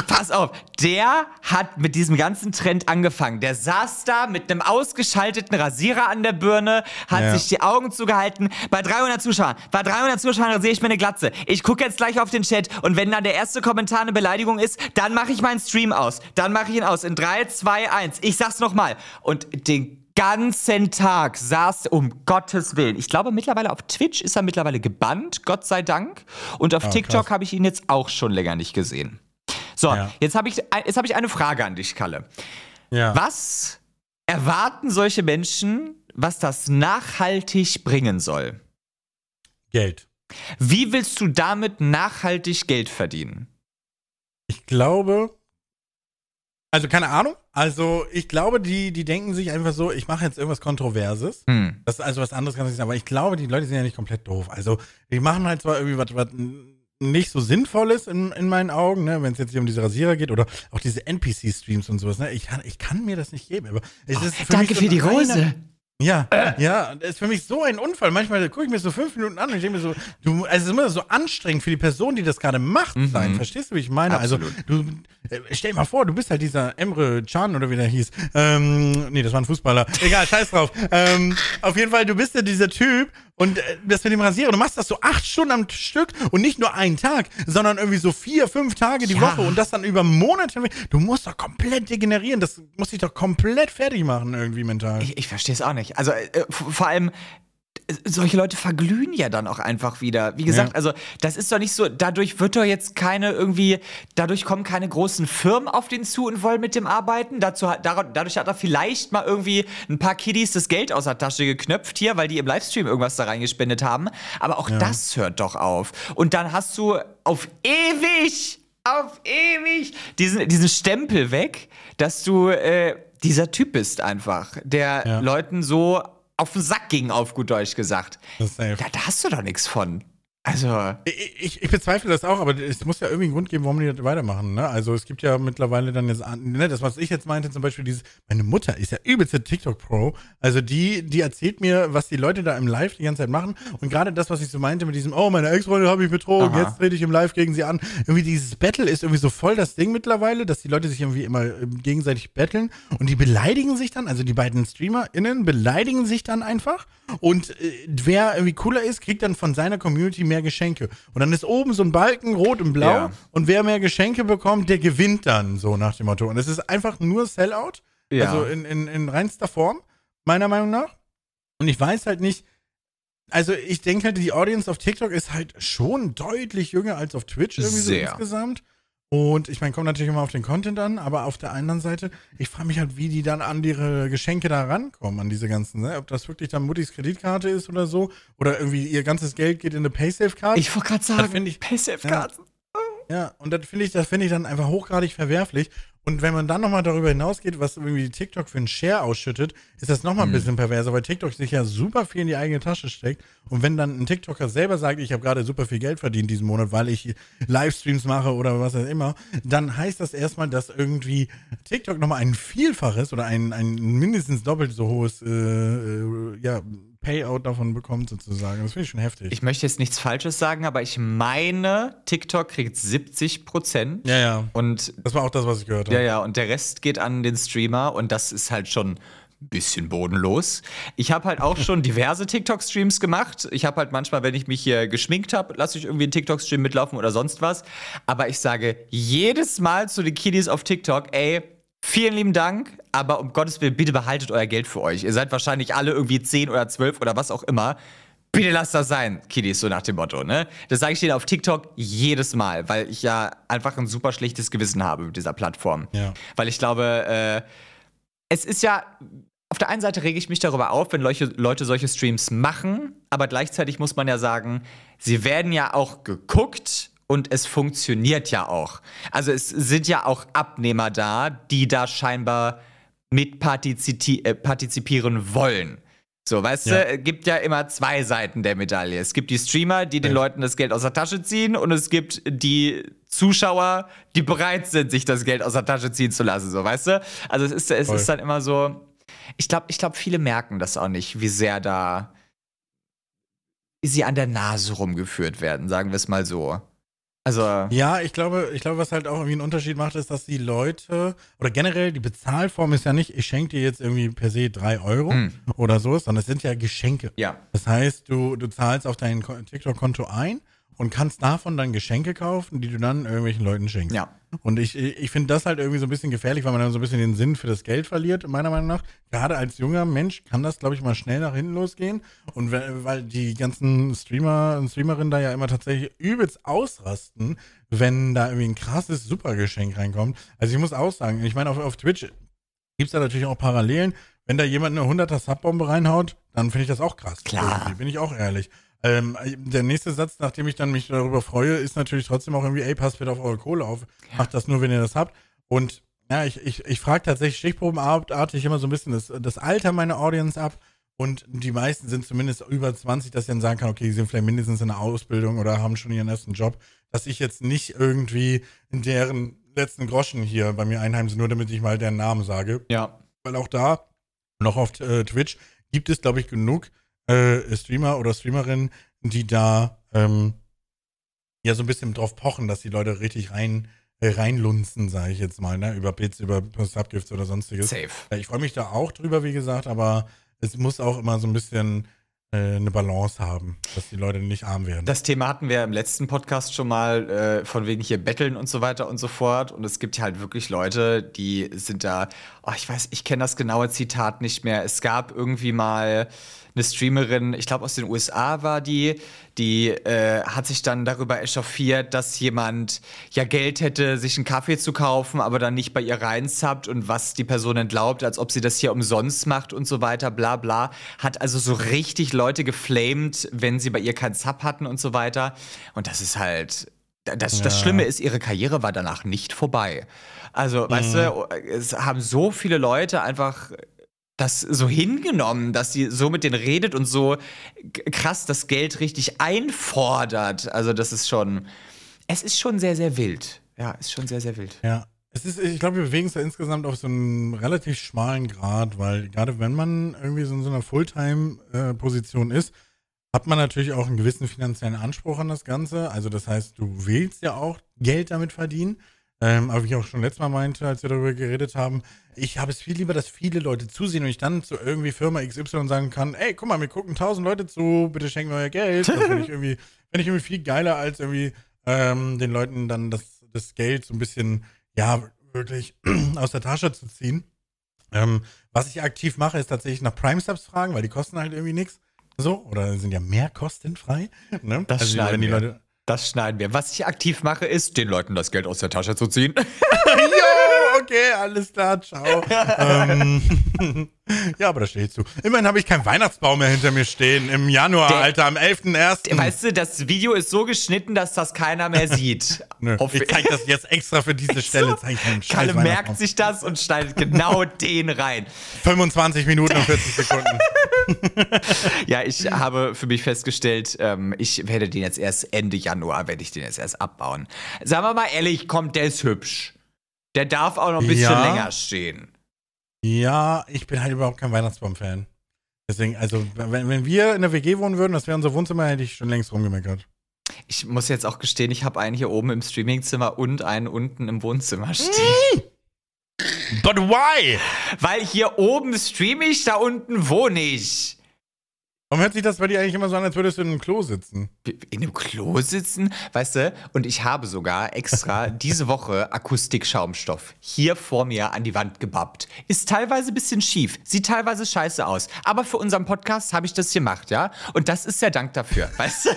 pass auf, der hat mit diesem ganzen Trend angefangen. Der saß da mit einem ausgeschalteten Rasierer an der Birne, hat ja. sich die Augen zugehalten. Bei 300 Zuschauern, bei 300 Zuschauern sehe ich mir eine Glatze. Ich gucke jetzt gleich auf den Chat und wenn dann der erste Kommentar eine Beleidigung ist, dann mache ich meinen Stream aus. Dann mache ich ihn aus. In 3, 2, 1. Ich sag's nochmal. Und den ganzen Tag saß, um Gottes Willen. Ich glaube, mittlerweile auf Twitch ist er mittlerweile gebannt, Gott sei Dank. Und auf oh, TikTok habe ich ihn jetzt auch schon länger nicht gesehen. So, ja. jetzt habe ich, hab ich eine Frage an dich, Kalle. Ja. Was erwarten solche Menschen, was das nachhaltig bringen soll? Geld. Wie willst du damit nachhaltig Geld verdienen? Ich glaube, also keine Ahnung. Also ich glaube, die, die denken sich einfach so, ich mache jetzt irgendwas Kontroverses. Hm. Das ist also was anderes kann ich sagen. Aber ich glaube, die Leute sind ja nicht komplett doof. Also die machen halt zwar irgendwie was, was nicht so sinnvolles in, in meinen Augen, ne, wenn es jetzt hier um diese Rasierer geht oder auch diese NPC-Streams und sowas. Ne? Ich, kann, ich kann mir das nicht geben. Aber es oh, ist für danke für die Rose. Ja, äh. ja, das ist für mich so ein Unfall. Manchmal gucke ich mir so fünf Minuten an und ich denke mir so, du, also es ist immer so anstrengend für die Person, die das gerade macht, mhm. sein. Verstehst du, wie ich meine? Also, Absolut. Also, du, äh, stell dir mal vor, du bist halt dieser Emre Can oder wie der hieß. Ähm, nee, das war ein Fußballer. Egal, scheiß drauf. ähm, auf jeden Fall, du bist ja dieser Typ und äh, das mit dem Rasierer, du machst das so acht Stunden am Stück und nicht nur einen Tag, sondern irgendwie so vier, fünf Tage die ja. Woche und das dann über Monate. Du musst doch komplett degenerieren. Das muss dich doch komplett fertig machen, irgendwie mental. Ich, ich verstehe es auch nicht. Also äh, vor allem, solche Leute verglühen ja dann auch einfach wieder. Wie gesagt, ja. also das ist doch nicht so, dadurch wird doch jetzt keine irgendwie, dadurch kommen keine großen Firmen auf den zu und wollen mit dem arbeiten. Dazu, dadurch hat er vielleicht mal irgendwie ein paar Kiddies das Geld aus der Tasche geknöpft hier, weil die im Livestream irgendwas da reingespendet haben. Aber auch ja. das hört doch auf. Und dann hast du auf ewig, auf ewig diesen, diesen Stempel weg, dass du äh, dieser Typ bist einfach, der ja. Leuten so auf den Sack ging, auf gut Deutsch gesagt. Da, da, hast du doch nichts von. Also. Ich, ich, ich, bezweifle das auch, aber es muss ja irgendwie einen Grund geben, warum die das weitermachen. Ne? Also es gibt ja mittlerweile dann jetzt, ne, das, was ich jetzt meinte, zum Beispiel dieses, meine Mutter ist ja übelste TikTok-Pro. Also die, die erzählt mir, was die Leute da im Live die ganze Zeit machen. Und gerade das, was ich so meinte mit diesem, oh, meine Ex-Freundin habe ich betrogen, Aha. jetzt trete ich im Live gegen sie an. Irgendwie dieses Battle ist irgendwie so voll das Ding mittlerweile, dass die Leute sich irgendwie immer ähm, gegenseitig battlen und die beleidigen sich dann, also die beiden StreamerInnen beleidigen sich dann einfach. Und äh, wer irgendwie cooler ist, kriegt dann von seiner Community mehr Geschenke. Und dann ist oben so ein Balken, rot und blau. Ja. Und wer mehr Geschenke bekommt, der gewinnt dann, so nach dem Motto. Und es ist einfach nur Sellout. Ja. Also in, in, in reinster Form, meiner Meinung nach. Und ich weiß halt nicht, also ich denke halt, die Audience auf TikTok ist halt schon deutlich jünger als auf Twitch irgendwie Sehr. so insgesamt. Und ich meine, kommt natürlich immer auf den Content an, aber auf der anderen Seite, ich frage mich halt, wie die dann an ihre Geschenke da rankommen, an diese ganzen, ne? Ob das wirklich dann Muttis Kreditkarte ist oder so. Oder irgendwie ihr ganzes Geld geht in eine Paysafe-Karte. Ich wollte gerade sagen, Paysafe-Karten. Ja, ja, und das finde ich, das finde ich dann einfach hochgradig verwerflich. Und wenn man dann nochmal darüber hinausgeht, was irgendwie TikTok für einen Share ausschüttet, ist das nochmal ein mhm. bisschen perverser, weil TikTok sich ja super viel in die eigene Tasche steckt. Und wenn dann ein TikToker selber sagt, ich habe gerade super viel Geld verdient diesen Monat, weil ich Livestreams mache oder was auch immer, dann heißt das erstmal, dass irgendwie TikTok nochmal ein Vielfaches oder ein, ein mindestens doppelt so hohes äh, äh, ja, Payout davon bekommt, sozusagen. Das finde ich schon heftig. Ich möchte jetzt nichts Falsches sagen, aber ich meine, TikTok kriegt 70 Prozent. Ja, ja. Und das war auch das, was ich gehört habe. Ja, ja. Und der Rest geht an den Streamer und das ist halt schon ein bisschen bodenlos. Ich habe halt auch schon diverse TikTok-Streams gemacht. Ich habe halt manchmal, wenn ich mich hier geschminkt habe, lasse ich irgendwie einen TikTok-Stream mitlaufen oder sonst was. Aber ich sage jedes Mal zu den Kiddies auf TikTok, ey, Vielen lieben Dank, aber um Gottes Willen, bitte behaltet euer Geld für euch. Ihr seid wahrscheinlich alle irgendwie 10 oder 12 oder was auch immer. Bitte lasst das sein, Kiddies, so nach dem Motto, ne? Das sage ich denen auf TikTok jedes Mal, weil ich ja einfach ein super schlechtes Gewissen habe mit dieser Plattform. Ja. Weil ich glaube, äh, es ist ja, auf der einen Seite rege ich mich darüber auf, wenn Leute, Leute solche Streams machen, aber gleichzeitig muss man ja sagen, sie werden ja auch geguckt und es funktioniert ja auch. Also es sind ja auch Abnehmer da, die da scheinbar mit äh, partizipieren wollen. So, weißt ja. du, es gibt ja immer zwei Seiten der Medaille. Es gibt die Streamer, die den ja. Leuten das Geld aus der Tasche ziehen, und es gibt die Zuschauer, die bereit sind, sich das Geld aus der Tasche ziehen zu lassen. So, weißt du? Also es ist, es ist dann immer so. Ich glaube, ich glaub, viele merken das auch nicht, wie sehr da sie an der Nase rumgeführt werden, sagen wir es mal so. Also. Ja, ich glaube, ich glaube, was halt auch irgendwie einen Unterschied macht, ist, dass die Leute, oder generell die Bezahlform ist ja nicht, ich schenke dir jetzt irgendwie per se drei Euro hm. oder so, sondern es sind ja Geschenke. Ja. Das heißt, du, du zahlst auf dein TikTok-Konto ein und kannst davon dann Geschenke kaufen, die du dann irgendwelchen Leuten schenkst. Ja. Und ich, ich finde das halt irgendwie so ein bisschen gefährlich, weil man dann so ein bisschen den Sinn für das Geld verliert, meiner Meinung nach. Gerade als junger Mensch kann das, glaube ich, mal schnell nach hinten losgehen. Und weil die ganzen Streamer und Streamerinnen da ja immer tatsächlich übelst ausrasten, wenn da irgendwie ein krasses Supergeschenk reinkommt. Also ich muss auch sagen, ich meine, auf, auf Twitch gibt es da natürlich auch Parallelen. Wenn da jemand eine 100er Subbombe reinhaut, dann finde ich das auch krass. Klar. Irgendwie, bin ich auch ehrlich. Ähm, der nächste Satz, nachdem ich dann mich darüber freue, ist natürlich trotzdem auch irgendwie, ey, passt bitte auf eure Kohle auf. Ja. Macht das nur, wenn ihr das habt. Und ja, ich, ich, ich frage tatsächlich stichprobenartig immer so ein bisschen das, das Alter meiner Audience ab. Und die meisten sind zumindest über 20, dass ich dann sagen kann, okay, die sind vielleicht mindestens in der Ausbildung oder haben schon ihren ersten Job. Dass ich jetzt nicht irgendwie in deren letzten Groschen hier bei mir einheimse, nur damit ich mal deren Namen sage. Ja. Weil auch da, noch auf äh, Twitch, gibt es, glaube ich, genug äh, Streamer oder Streamerinnen, die da ähm, ja so ein bisschen drauf pochen, dass die Leute richtig rein äh, reinlunzen, sage ich jetzt mal, ne? über Bits, über Subgifts oder sonstiges. Safe. Ja, ich freue mich da auch drüber, wie gesagt, aber es muss auch immer so ein bisschen äh, eine Balance haben, dass die Leute nicht arm werden. Das Thema hatten wir im letzten Podcast schon mal, äh, von wegen hier Betteln und so weiter und so fort. Und es gibt halt wirklich Leute, die sind da, oh, ich weiß, ich kenne das genaue Zitat nicht mehr. Es gab irgendwie mal eine Streamerin, ich glaube aus den USA war die, die äh, hat sich dann darüber echauffiert, dass jemand ja Geld hätte, sich einen Kaffee zu kaufen, aber dann nicht bei ihr reinsubbt und was die Person entlaubt, als ob sie das hier umsonst macht und so weiter, bla bla. Hat also so richtig Leute geflamed, wenn sie bei ihr keinen Sub hatten und so weiter. Und das ist halt. Das, ja. das Schlimme ist, ihre Karriere war danach nicht vorbei. Also, mhm. weißt du, es haben so viele Leute einfach das so hingenommen, dass sie so mit denen redet und so krass das Geld richtig einfordert. Also das ist schon, es ist schon sehr, sehr wild. Ja, ist schon sehr, sehr wild. Ja. Es ist, ich glaube, wir bewegen uns da insgesamt auf so einem relativ schmalen Grad, weil gerade wenn man irgendwie so in so einer Fulltime-Position äh, ist, hat man natürlich auch einen gewissen finanziellen Anspruch an das Ganze. Also das heißt, du willst ja auch Geld damit verdienen. Ähm, aber wie ich auch schon letztes Mal meinte, als wir darüber geredet haben, ich habe es viel lieber, dass viele Leute zusehen und ich dann zu irgendwie Firma XY sagen kann, ey, guck mal, mir gucken tausend Leute zu, bitte schenken wir euer Geld. Das finde ich irgendwie, finde ich irgendwie viel geiler, als irgendwie ähm, den Leuten dann das, das Geld so ein bisschen, ja, wirklich aus der Tasche zu ziehen. Ähm, was ich aktiv mache, ist tatsächlich nach Prime-Subs fragen, weil die kosten halt irgendwie nichts. So, oder sind ja mehr kostenfrei. Ne? Das also, wenn die Leute das schneiden wir. Was ich aktiv mache, ist, den Leuten das Geld aus der Tasche zu ziehen. okay, alles klar, ciao. ähm, ja, aber da stehe ich zu. Immerhin habe ich keinen Weihnachtsbaum mehr hinter mir stehen im Januar, der, Alter, am 11.01. Weißt du, das Video ist so geschnitten, dass das keiner mehr sieht. Nö, ich zeige das jetzt extra für diese Stelle. So, Kalle merkt sich das und schneidet genau den rein. 25 Minuten und 40 Sekunden. ja, ich habe für mich festgestellt, ähm, ich werde den jetzt erst Ende Januar, werde ich den jetzt erst abbauen. Sagen wir mal ehrlich, kommt, der ist hübsch. Der darf auch noch ein bisschen ja. länger stehen. Ja, ich bin halt überhaupt kein Weihnachtsbaum-Fan. Deswegen, also, wenn, wenn wir in der WG wohnen würden, das wäre unser Wohnzimmer, hätte ich schon längst rumgemeckert. Ich muss jetzt auch gestehen, ich habe einen hier oben im Streamingzimmer und einen unten im Wohnzimmer stehen. But why? Weil hier oben streame ich, da unten wohne ich. Warum hört sich das bei dir eigentlich immer so an, als würdest du in einem Klo sitzen? In einem Klo sitzen? Weißt du, und ich habe sogar extra diese Woche Akustikschaumstoff hier vor mir an die Wand gebappt. Ist teilweise ein bisschen schief, sieht teilweise scheiße aus. Aber für unseren Podcast habe ich das gemacht, ja? Und das ist der Dank dafür, weißt du?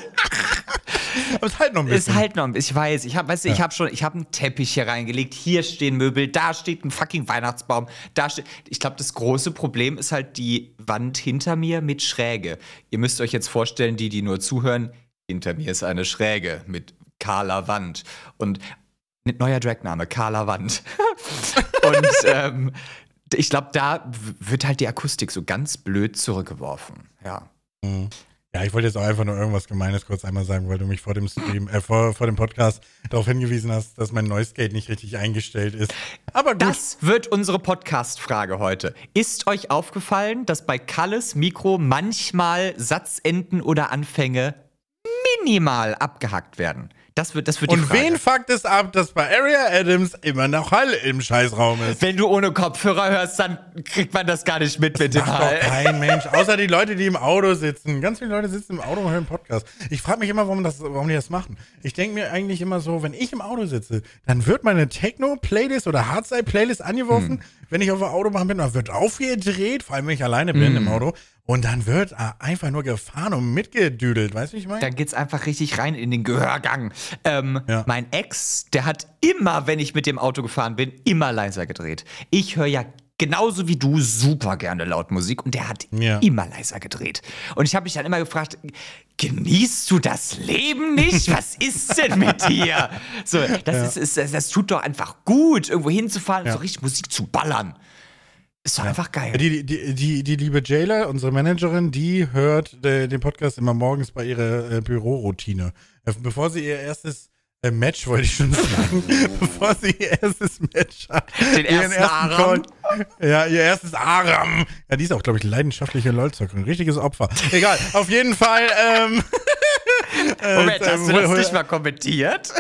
Aber es halt noch ein bisschen. Es halt noch ein bisschen. Ich weiß, ich habe, weißt du, ja. ich habe schon, ich habe einen Teppich hier reingelegt. Hier stehen Möbel, da steht ein fucking Weihnachtsbaum. Da steht. Ich glaube, das große Problem ist halt die Wand hinter mir mit Schräge. Ihr müsst euch jetzt vorstellen, die, die nur zuhören, hinter mir ist eine Schräge mit kahler Wand. Und neuer Dragname, kahler Wand. Und ähm, ich glaube, da wird halt die Akustik so ganz blöd zurückgeworfen. Ja. Mhm. Ja, ich wollte jetzt auch einfach nur irgendwas Gemeines kurz einmal sagen, weil du mich vor dem Stream, äh, vor, vor dem Podcast darauf hingewiesen hast, dass mein Noise Gate nicht richtig eingestellt ist. Aber gut. Das wird unsere Podcast-Frage heute. Ist euch aufgefallen, dass bei Kalles Mikro manchmal Satzenden oder Anfänge minimal abgehackt werden? Das wird, das wird die Und Frage. wen fuckt es ab, dass bei Area Adams immer noch Hall im Scheißraum ist? Wenn du ohne Kopfhörer hörst, dann kriegt man das gar nicht mit mit das dem macht Hall. Doch kein Mensch, außer die Leute, die im Auto sitzen. Ganz viele Leute sitzen im Auto und hören Podcast. Ich frage mich immer, warum, das, warum die das machen. Ich denke mir eigentlich immer so, wenn ich im Auto sitze, dann wird meine Techno-Playlist oder Hardside-Playlist angeworfen. Hm. Wenn ich auf der Autobahn bin, dann wird aufgedreht, vor allem wenn ich alleine bin hm. im Auto. Und dann wird einfach nur gefahren und mitgedüdelt, weißt du, wie ich meine? Dann geht's einfach richtig rein in den Gehörgang. Ähm, ja. Mein Ex, der hat immer, wenn ich mit dem Auto gefahren bin, immer leiser gedreht. Ich höre ja genauso wie du super gerne laut Musik und der hat ja. immer leiser gedreht. Und ich habe mich dann immer gefragt, genießt du das Leben nicht? Was ist denn mit dir? So, das, ja. ist, ist, das tut doch einfach gut, irgendwo hinzufahren und so richtig Musik zu ballern. Ist doch ja. einfach geil. Die, die, die, die, liebe Jayla, unsere Managerin, die hört äh, den Podcast immer morgens bei ihrer äh, Büroroutine. Äh, bevor sie ihr erstes äh, Match, wollte ich schon sagen, bevor sie ihr erstes Match hat. Den ersten, ersten Aram. Call, ja, ihr erstes Aram. Ja, die ist auch, glaube ich, leidenschaftliche LOL-Zockerin. Richtiges Opfer. Egal, auf jeden Fall. Ähm, Moment, hast du das nicht mal kommentiert?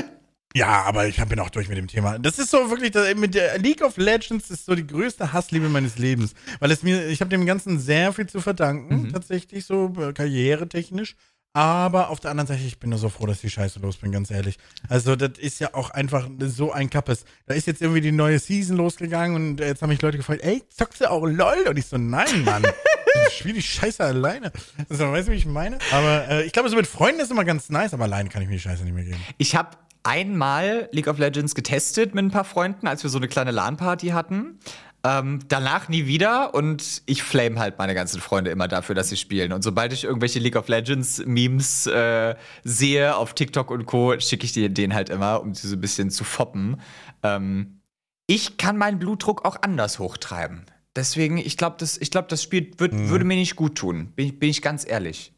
Ja, aber ich bin auch durch mit dem Thema. Das ist so wirklich, das, mit der League of Legends ist so die größte Hassliebe meines Lebens. Weil es mir, ich habe dem Ganzen sehr viel zu verdanken, mhm. tatsächlich, so äh, karrieretechnisch. Aber auf der anderen Seite, ich bin nur so froh, dass die Scheiße los bin, ganz ehrlich. Also, das ist ja auch einfach so ein Kappes. Da ist jetzt irgendwie die neue Season losgegangen und jetzt haben mich Leute gefragt, ey, zockst du auch LOL? Und ich so, nein, Mann. ich spiele die Scheiße alleine. Also, weißt du, wie ich meine? Aber äh, ich glaube, so mit Freunden ist immer ganz nice, aber alleine kann ich mir die Scheiße nicht mehr geben. Ich habe einmal League of Legends getestet mit ein paar Freunden, als wir so eine kleine LAN-Party hatten. Ähm, danach nie wieder und ich flame halt meine ganzen Freunde immer dafür, dass sie spielen. Und sobald ich irgendwelche League of Legends Memes äh, sehe auf TikTok und Co., schicke ich die denen halt immer, um sie so ein bisschen zu foppen. Ähm, ich kann meinen Blutdruck auch anders hochtreiben. Deswegen, ich glaube, das, ich glaub, das Spiel würd, Mhm. würde mir nicht gut tun. Bin, bin ich ganz ehrlich.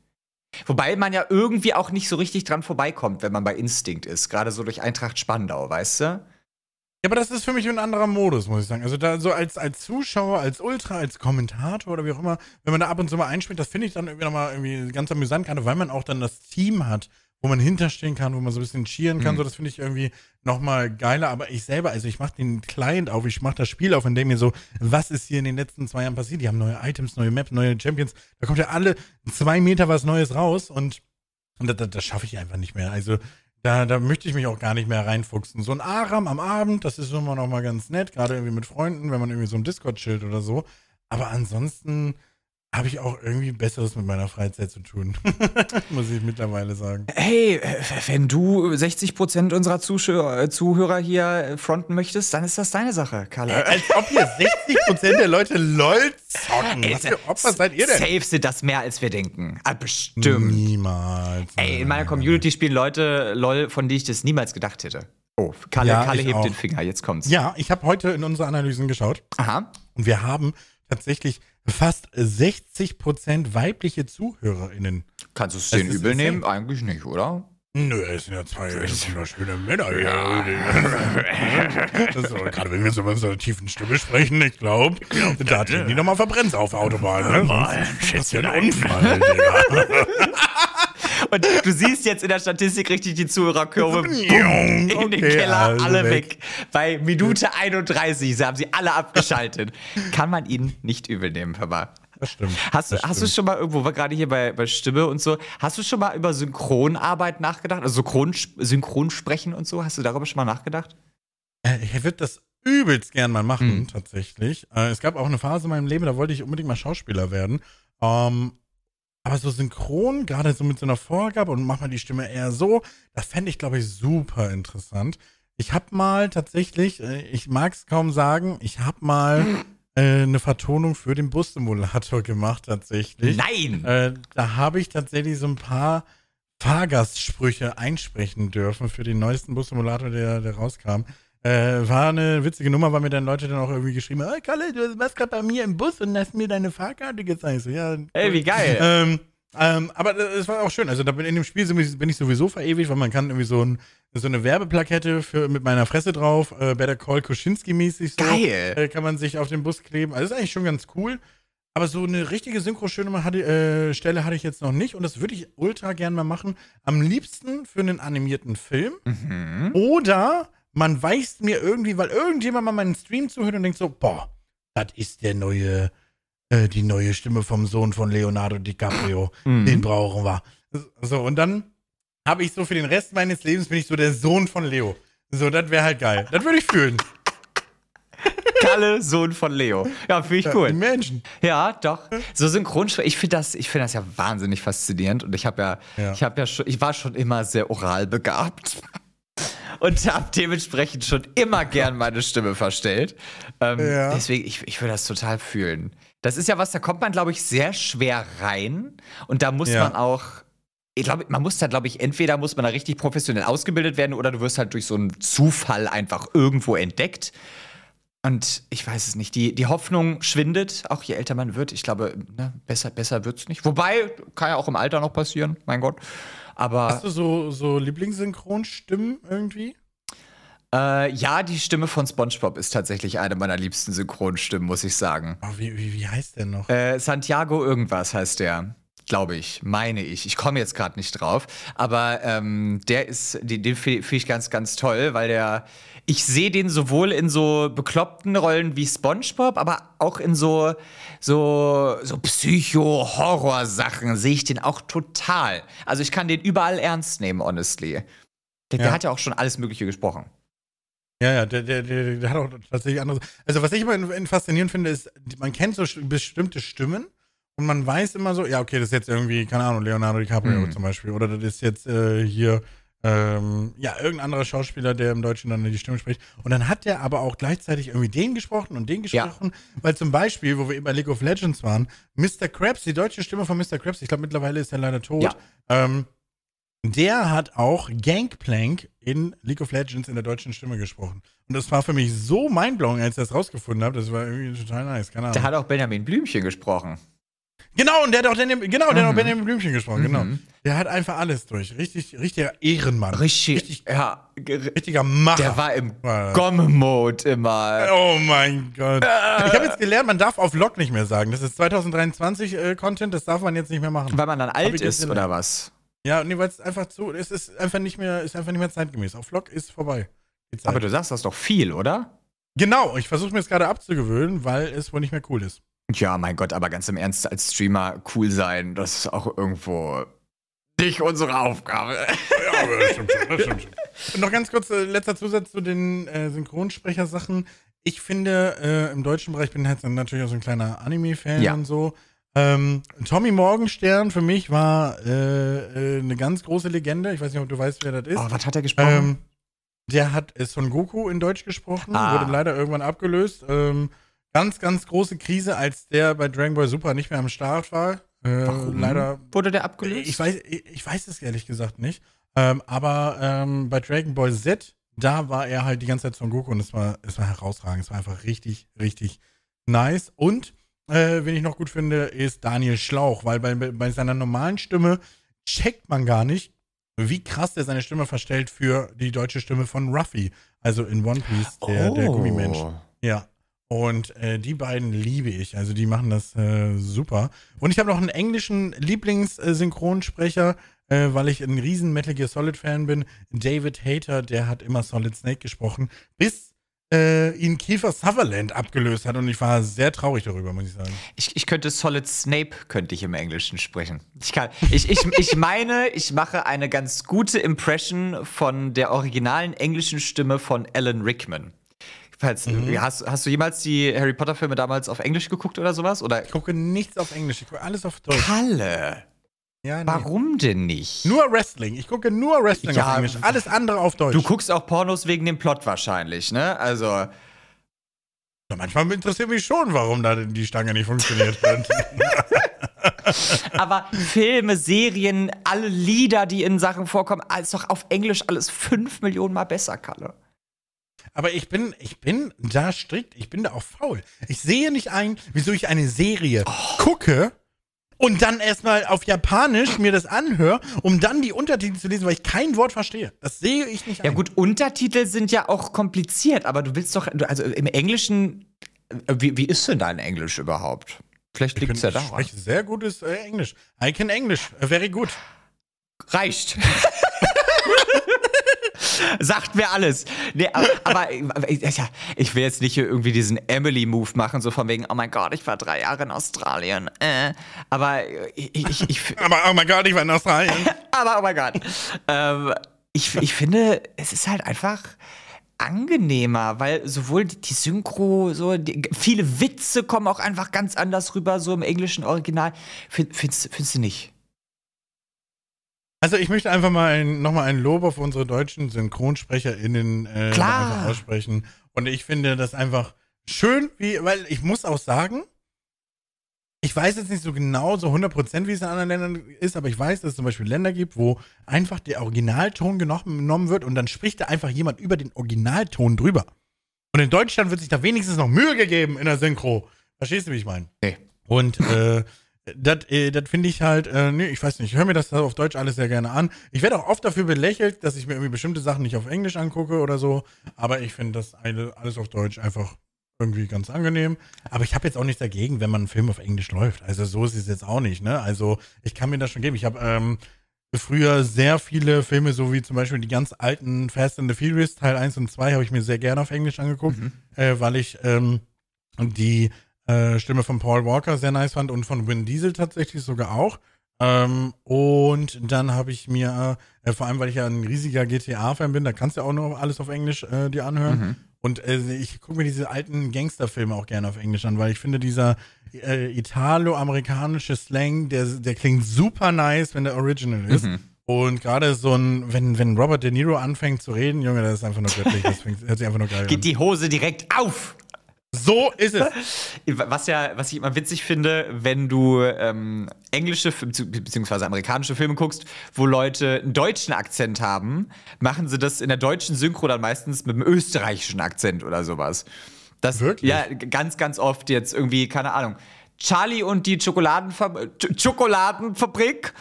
Wobei man ja irgendwie auch nicht so richtig dran vorbeikommt, wenn man bei Instinct ist. Gerade so durch Eintracht Spandau, weißt du? Ja, aber das ist für mich ein anderer Modus, muss ich sagen. Also da so als, als Zuschauer, als Ultra, als Kommentator oder wie auch immer, wenn man da ab und zu mal einspielt, das finde ich dann irgendwie nochmal irgendwie ganz amüsant, gerade weil man auch dann das Team hat, wo man hinterstehen kann, wo man so ein bisschen cheeren kann. Mhm. So, das finde ich irgendwie nochmal geiler. Aber ich selber, also ich mache den Client auf, ich mache das Spiel auf, in dem mir so, was ist hier in den letzten zwei Jahren passiert? Die haben neue Items, neue Maps, neue Champions. Da kommt ja alle zwei Meter was Neues raus und, und das, das, das schaffe ich einfach nicht mehr. Also da, da möchte ich mich auch gar nicht mehr reinfuchsen. So ein Aram am Abend, das ist immer noch mal ganz nett, gerade irgendwie mit Freunden, wenn man irgendwie so im Discord chillt oder so. Aber ansonsten habe ich auch irgendwie Besseres mit meiner Freizeit zu tun. Muss ich mittlerweile sagen. Hey, äh, wenn du 60% unserer Zuschauer, äh, Zuhörer hier äh, fronten möchtest, dann ist das deine Sache, Kalle. Als ob hier 60% der Leute LOL zocken. Was für Opfer seid ihr denn? Safe sind das mehr, als wir denken. Ah, bestimmt. Niemals. Ey, in meiner Community spielen Leute LOL, von denen ich das niemals gedacht hätte. Oh, Kalle, Ja, Kalle hebt auch. den Finger, jetzt kommt's. Ja, ich habe heute in unsere Analysen geschaut. Aha. Und wir haben tatsächlich fast 60% weibliche ZuhörerInnen. Kannst du es denen übel nehmen? Eigentlich nicht, oder? Nö, es sind ja zwei wunderschöne Männer hier. Das gerade wenn wir so mit so einer tiefen Stimme sprechen, ich glaube, da drehen die nochmal verbrennt auf der Autobahn. Ne? Sonst passiert ein Unfall, Digga. Und du siehst jetzt in der Statistik richtig die Zuhörerkurve. Boom, in den Okay, Keller, also alle weg. weg. Bei Minute 31 sie haben sie alle abgeschaltet. Kann man ihnen nicht übel nehmen, hör mal. Das stimmt. Hast, du- das hast du schon mal irgendwo, war gerade hier bei, bei Stimme und so, hast du schon mal über Synchronarbeit nachgedacht? Also Synchron, Synchronsprechen und so? Hast du darüber schon mal nachgedacht? Äh, Ich würde das übelst gern mal machen, Mhm. tatsächlich. Äh, Es gab auch eine Phase in meinem Leben, da wollte ich unbedingt mal Schauspieler werden. Ähm, aber so synchron, gerade so mit so einer Vorgabe und mach mal die Stimme eher so, das fände ich, glaube ich, super interessant. Ich habe mal tatsächlich, äh, ich mag es kaum sagen, ich habe mal äh, eine Vertonung für den Bussimulator gemacht, tatsächlich. Nein! Äh, da habe ich tatsächlich so ein paar Fahrgastsprüche einsprechen dürfen für den neuesten Bussimulator, der, der rauskam. Äh, war eine witzige Nummer, weil mir dann Leute dann auch irgendwie geschrieben haben, hey Kalle, du warst gerade bei mir im Bus und hast mir deine Fahrkarte gezeigt. So, ja, Ey, wie geil. ähm, ähm, aber es war auch schön. Also da bin in dem Spiel bin ich sowieso verewigt, weil man kann irgendwie so, ein, so eine Werbeplakette für, mit meiner Fresse drauf, äh, Better Call Kuschinski-mäßig so. Geil. Äh, kann man sich auf den Bus kleben. Also ist eigentlich schon ganz cool. Aber so eine richtige Synchro-Stelle hatte, äh, Stelle hatte ich jetzt noch nicht und das würde ich ultra gern mal machen. Am liebsten für einen animierten Film. Mhm. Oder man weist mir irgendwie, weil irgendjemand mal meinen Stream zuhört und denkt so, boah, das ist der neue, äh, die neue Stimme vom Sohn von Leonardo DiCaprio. Mhm. Den brauchen wir. So, und dann habe ich so für den Rest meines Lebens bin ich so der Sohn von Leo. So, das wäre halt geil. Das würde ich fühlen. Kalle, Sohn von Leo. Ja, finde ich cool. Menschen. Ja, doch. So Synchronsprechen, ich finde das, ich finde das ja wahnsinnig faszinierend und ich habe ja, Ja. ich habe ja schon, ich war schon immer sehr oral begabt und habe dementsprechend schon immer gern meine Stimme verstellt. Ähm, Ja. Deswegen, ich, ich würde das total fühlen. Das ist ja was, da kommt man, glaube ich, sehr schwer rein und da muss Ja. man auch ich glaube, man muss da, glaube ich, entweder muss man da richtig professionell ausgebildet werden oder du wirst halt durch so einen Zufall einfach irgendwo entdeckt. Und ich weiß es nicht, die, die Hoffnung schwindet, auch je älter man wird. Ich glaube, ne, besser, besser wird es nicht. Wobei, kann ja auch im Alter noch passieren, mein Gott. Aber Hast du so, so Lieblingssynchronstimmen irgendwie? äh, ja, die Stimme von SpongeBob ist tatsächlich eine meiner liebsten Synchronstimmen, muss ich sagen. Oh, wie, wie, wie heißt der noch? Äh, Santiago irgendwas heißt der. Glaube ich, meine ich. Ich komme jetzt gerade nicht drauf. Aber ähm, der ist, den, den finde find ich ganz, ganz toll, weil der, ich sehe den sowohl in so bekloppten Rollen wie SpongeBob, aber auch in so, so, so Psycho-Horror-Sachen sehe ich den auch total. Also ich kann den überall ernst nehmen, honestly. Der, der Ja. hat ja auch schon alles Mögliche gesprochen. Ja, ja, der, der, der, der hat auch tatsächlich andere. Also, was ich immer in, in faszinierend finde, ist, man kennt so st- bestimmte Stimmen und man weiß immer so, ja, okay, das ist jetzt irgendwie, keine Ahnung, Leonardo DiCaprio Mhm. zum Beispiel. Oder das ist jetzt äh, hier, ähm, ja, irgendein anderer Schauspieler, der im Deutschen dann die Stimme spricht. Und dann hat der aber auch gleichzeitig irgendwie den gesprochen und den Ja. gesprochen. Weil zum Beispiel, wo wir eben bei League of Legends waren, Mr. Krabs, die deutsche Stimme von Mr. Krabs, ich glaube mittlerweile ist er leider tot. Ja. Ähm, der hat auch Gangplank in League of Legends in der deutschen Stimme gesprochen. Und das war für mich so mindblowing, als ich das rausgefunden habe. Das war irgendwie total nice. Keine Ahnung. Der hat auch Benjamin Blümchen gesprochen. Genau, und der hat auch Benjamin, genau, der hat auch Benjamin Blümchen gesprochen, genau. Der hat einfach alles durch. Richtig, richtiger Ehrenmann. Richtig, Richtig- ja, ge- Richtiger Macher. der war im Gomme-Mode immer. Oh mein Gott. Ich habe jetzt gelernt, man darf auf Log nicht mehr sagen. Das ist 2023 äh, Content, das darf man jetzt nicht mehr machen. Weil man dann alt jetzt ist, gelernt. oder was? Ja, nee, weil es einfach zu, es ist einfach nicht mehr, ist einfach nicht mehr zeitgemäß. Auf Log ist vorbei. Aber du sagst das doch viel, oder? genau, ich versuche mir es gerade abzugewöhnen, weil es wohl nicht mehr cool ist. Ja, mein Gott, aber ganz im Ernst, als Streamer cool sein, das ist auch irgendwo nicht unsere Aufgabe. Ja, aber das stimmt schon, das stimmt schon. Und noch ganz kurz, äh, letzter Zusatz zu den äh, Synchronsprechersachen. Ich finde, äh, im deutschen Bereich bin ich halt natürlich auch so ein kleiner Anime-Fan Ja. und so. Ähm, Tommy Morgenstern für mich war äh, äh, eine ganz große Legende. Ich weiß nicht, ob du weißt, wer das ist. Oh, was hat er gesprochen? Ähm, der hat äh, Son Goku in Deutsch gesprochen, Ah. wurde leider irgendwann abgelöst. Ähm, ganz, ganz große Krise, als der bei Dragon Ball Super nicht mehr am Start war. Äh, Warum? Leider. Wurde der abgelöst? Ich weiß, ich, ich weiß es ehrlich gesagt nicht. Ähm, aber ähm, bei Dragon Ball Z, da war er halt die ganze Zeit Son Goku und es war, es war herausragend. Es war einfach richtig, richtig nice. Und äh, wen ich noch gut finde, ist Daniel Schlauch, weil bei, bei seiner normalen Stimme checkt man gar nicht, wie krass der seine Stimme verstellt für die deutsche Stimme von Ruffy. Also in One Piece, der, der Gummimensch. Ja. Und äh, die beiden liebe ich. Also die machen das äh, super. Und ich habe noch einen englischen Lieblingssynchronsprecher, äh, weil ich ein riesen Metal Gear Solid Fan bin. David Hater, der hat immer Solid Snake gesprochen, bis äh, ihn Kiefer Sutherland abgelöst hat. Und ich war sehr traurig darüber, muss ich sagen. Ich, ich könnte Solid Snape, könnte ich im Englischen sprechen. Ich, kann, ich, ich, ich meine, ich mache eine ganz gute Impression von der originalen englischen Stimme von Alan Rickman. Falls, hast, hast du jemals die Harry Potter-Filme damals auf Englisch geguckt oder sowas? Oder Ich gucke nichts auf Englisch, ich gucke alles auf Deutsch. Kalle? Ja, nee. Warum denn nicht? Nur Wrestling. Ich gucke nur Wrestling Ja, auf Englisch. Alles andere auf Deutsch. Du guckst auch Pornos wegen dem Plot wahrscheinlich, ne? Also. Ja, manchmal interessiert mich schon, warum da die Stange nicht funktioniert hat. Aber Filme, Serien, alle Lieder, die in Sachen vorkommen, ist doch auf Englisch alles fünf Millionen Mal besser, Kalle. Aber ich bin, ich bin da strikt, ich bin da auch faul. Ich sehe nicht ein, wieso ich eine Serie gucke und dann erstmal auf Japanisch mir das anhöre, um dann die Untertitel zu lesen, weil ich kein Wort verstehe. Das sehe ich nicht Ja ein. gut, Untertitel sind ja auch kompliziert, aber du willst doch, also im Englischen, äh, wie, wie ist denn dein Englisch überhaupt? Vielleicht ich, liegt es ja ich daran. spreche sehr gutes äh, Englisch. I can English. Äh, very good. Reicht. Sagt mir alles. Nee, aber, aber ich- ja, ich will jetzt nicht hier irgendwie diesen Emily-Move machen, so von wegen, oh mein Gott, ich war drei Jahre in Australien. Äh, aber ich, ich, ich, Aber oh mein Gott, ich war in Australien. aber oh mein Gott. ähm, ich, ich finde, es ist halt einfach angenehmer, weil sowohl die, Synchro, so die, viele Witze kommen auch einfach ganz anders rüber, so im englischen Original. Find, findest, findest du nicht? Also ich möchte einfach mal ein, nochmal ein Lob auf unsere deutschen SynchronsprecherInnen äh, Klar. aussprechen. Und ich finde das einfach schön, wie, weil ich muss auch sagen, ich weiß jetzt nicht so genau, so 100% wie es in anderen Ländern ist, aber ich weiß, dass es zum Beispiel Länder gibt, wo einfach der Originalton geno- genommen wird und dann spricht da einfach jemand über den Originalton drüber. Und in Deutschland wird sich da wenigstens noch Mühe gegeben in der Synchro. Verstehst du, wie ich meine? Nee. Und äh, das äh, das finde ich halt, äh, nee, ich weiß nicht, ich höre mir das auf Deutsch alles sehr gerne an. Ich werde auch oft dafür belächelt, dass ich mir irgendwie bestimmte Sachen nicht auf Englisch angucke oder so. Aber ich finde das alles auf Deutsch einfach irgendwie ganz angenehm. Aber ich habe jetzt auch nichts dagegen, wenn man einen Film auf Englisch läuft. Also so ist es jetzt auch nicht, ne? Also ich kann mir das schon geben. Ich habe ähm, früher sehr viele Filme, so wie zum Beispiel die ganz alten Fast and the Furious, Teil 1 und 2, habe ich mir sehr gerne auf Englisch angeguckt, äh, weil ich ähm, die äh, Stimme von Paul Walker sehr nice fand und von Vin Diesel tatsächlich sogar auch. Ähm, und dann habe ich mir, äh, vor allem weil ich ja ein riesiger GTA-Fan bin, da kannst du ja auch nur alles auf Englisch äh, dir anhören. Und äh, ich gucke mir diese alten Gangsterfilme auch gerne auf Englisch an, weil ich finde, dieser äh, italo-amerikanische Slang, der, der klingt super nice, wenn der Original ist. Und gerade so ein, wenn, wenn Robert De Niro anfängt zu reden, Junge, das ist einfach nur göttlich. Das hört sich einfach nur geil an. Geht die Hose direkt auf. So ist es. Was ja, was ich immer witzig finde, wenn du ähm, englische bzw. amerikanische Filme guckst, wo Leute einen deutschen Akzent haben, machen sie das in der deutschen Synchro dann meistens mit einem österreichischen Akzent oder sowas. Das, Wirklich? Ja, ganz, ganz oft jetzt irgendwie, keine Ahnung. Charlie und die Schokoladenfab Schokoladenfabrik.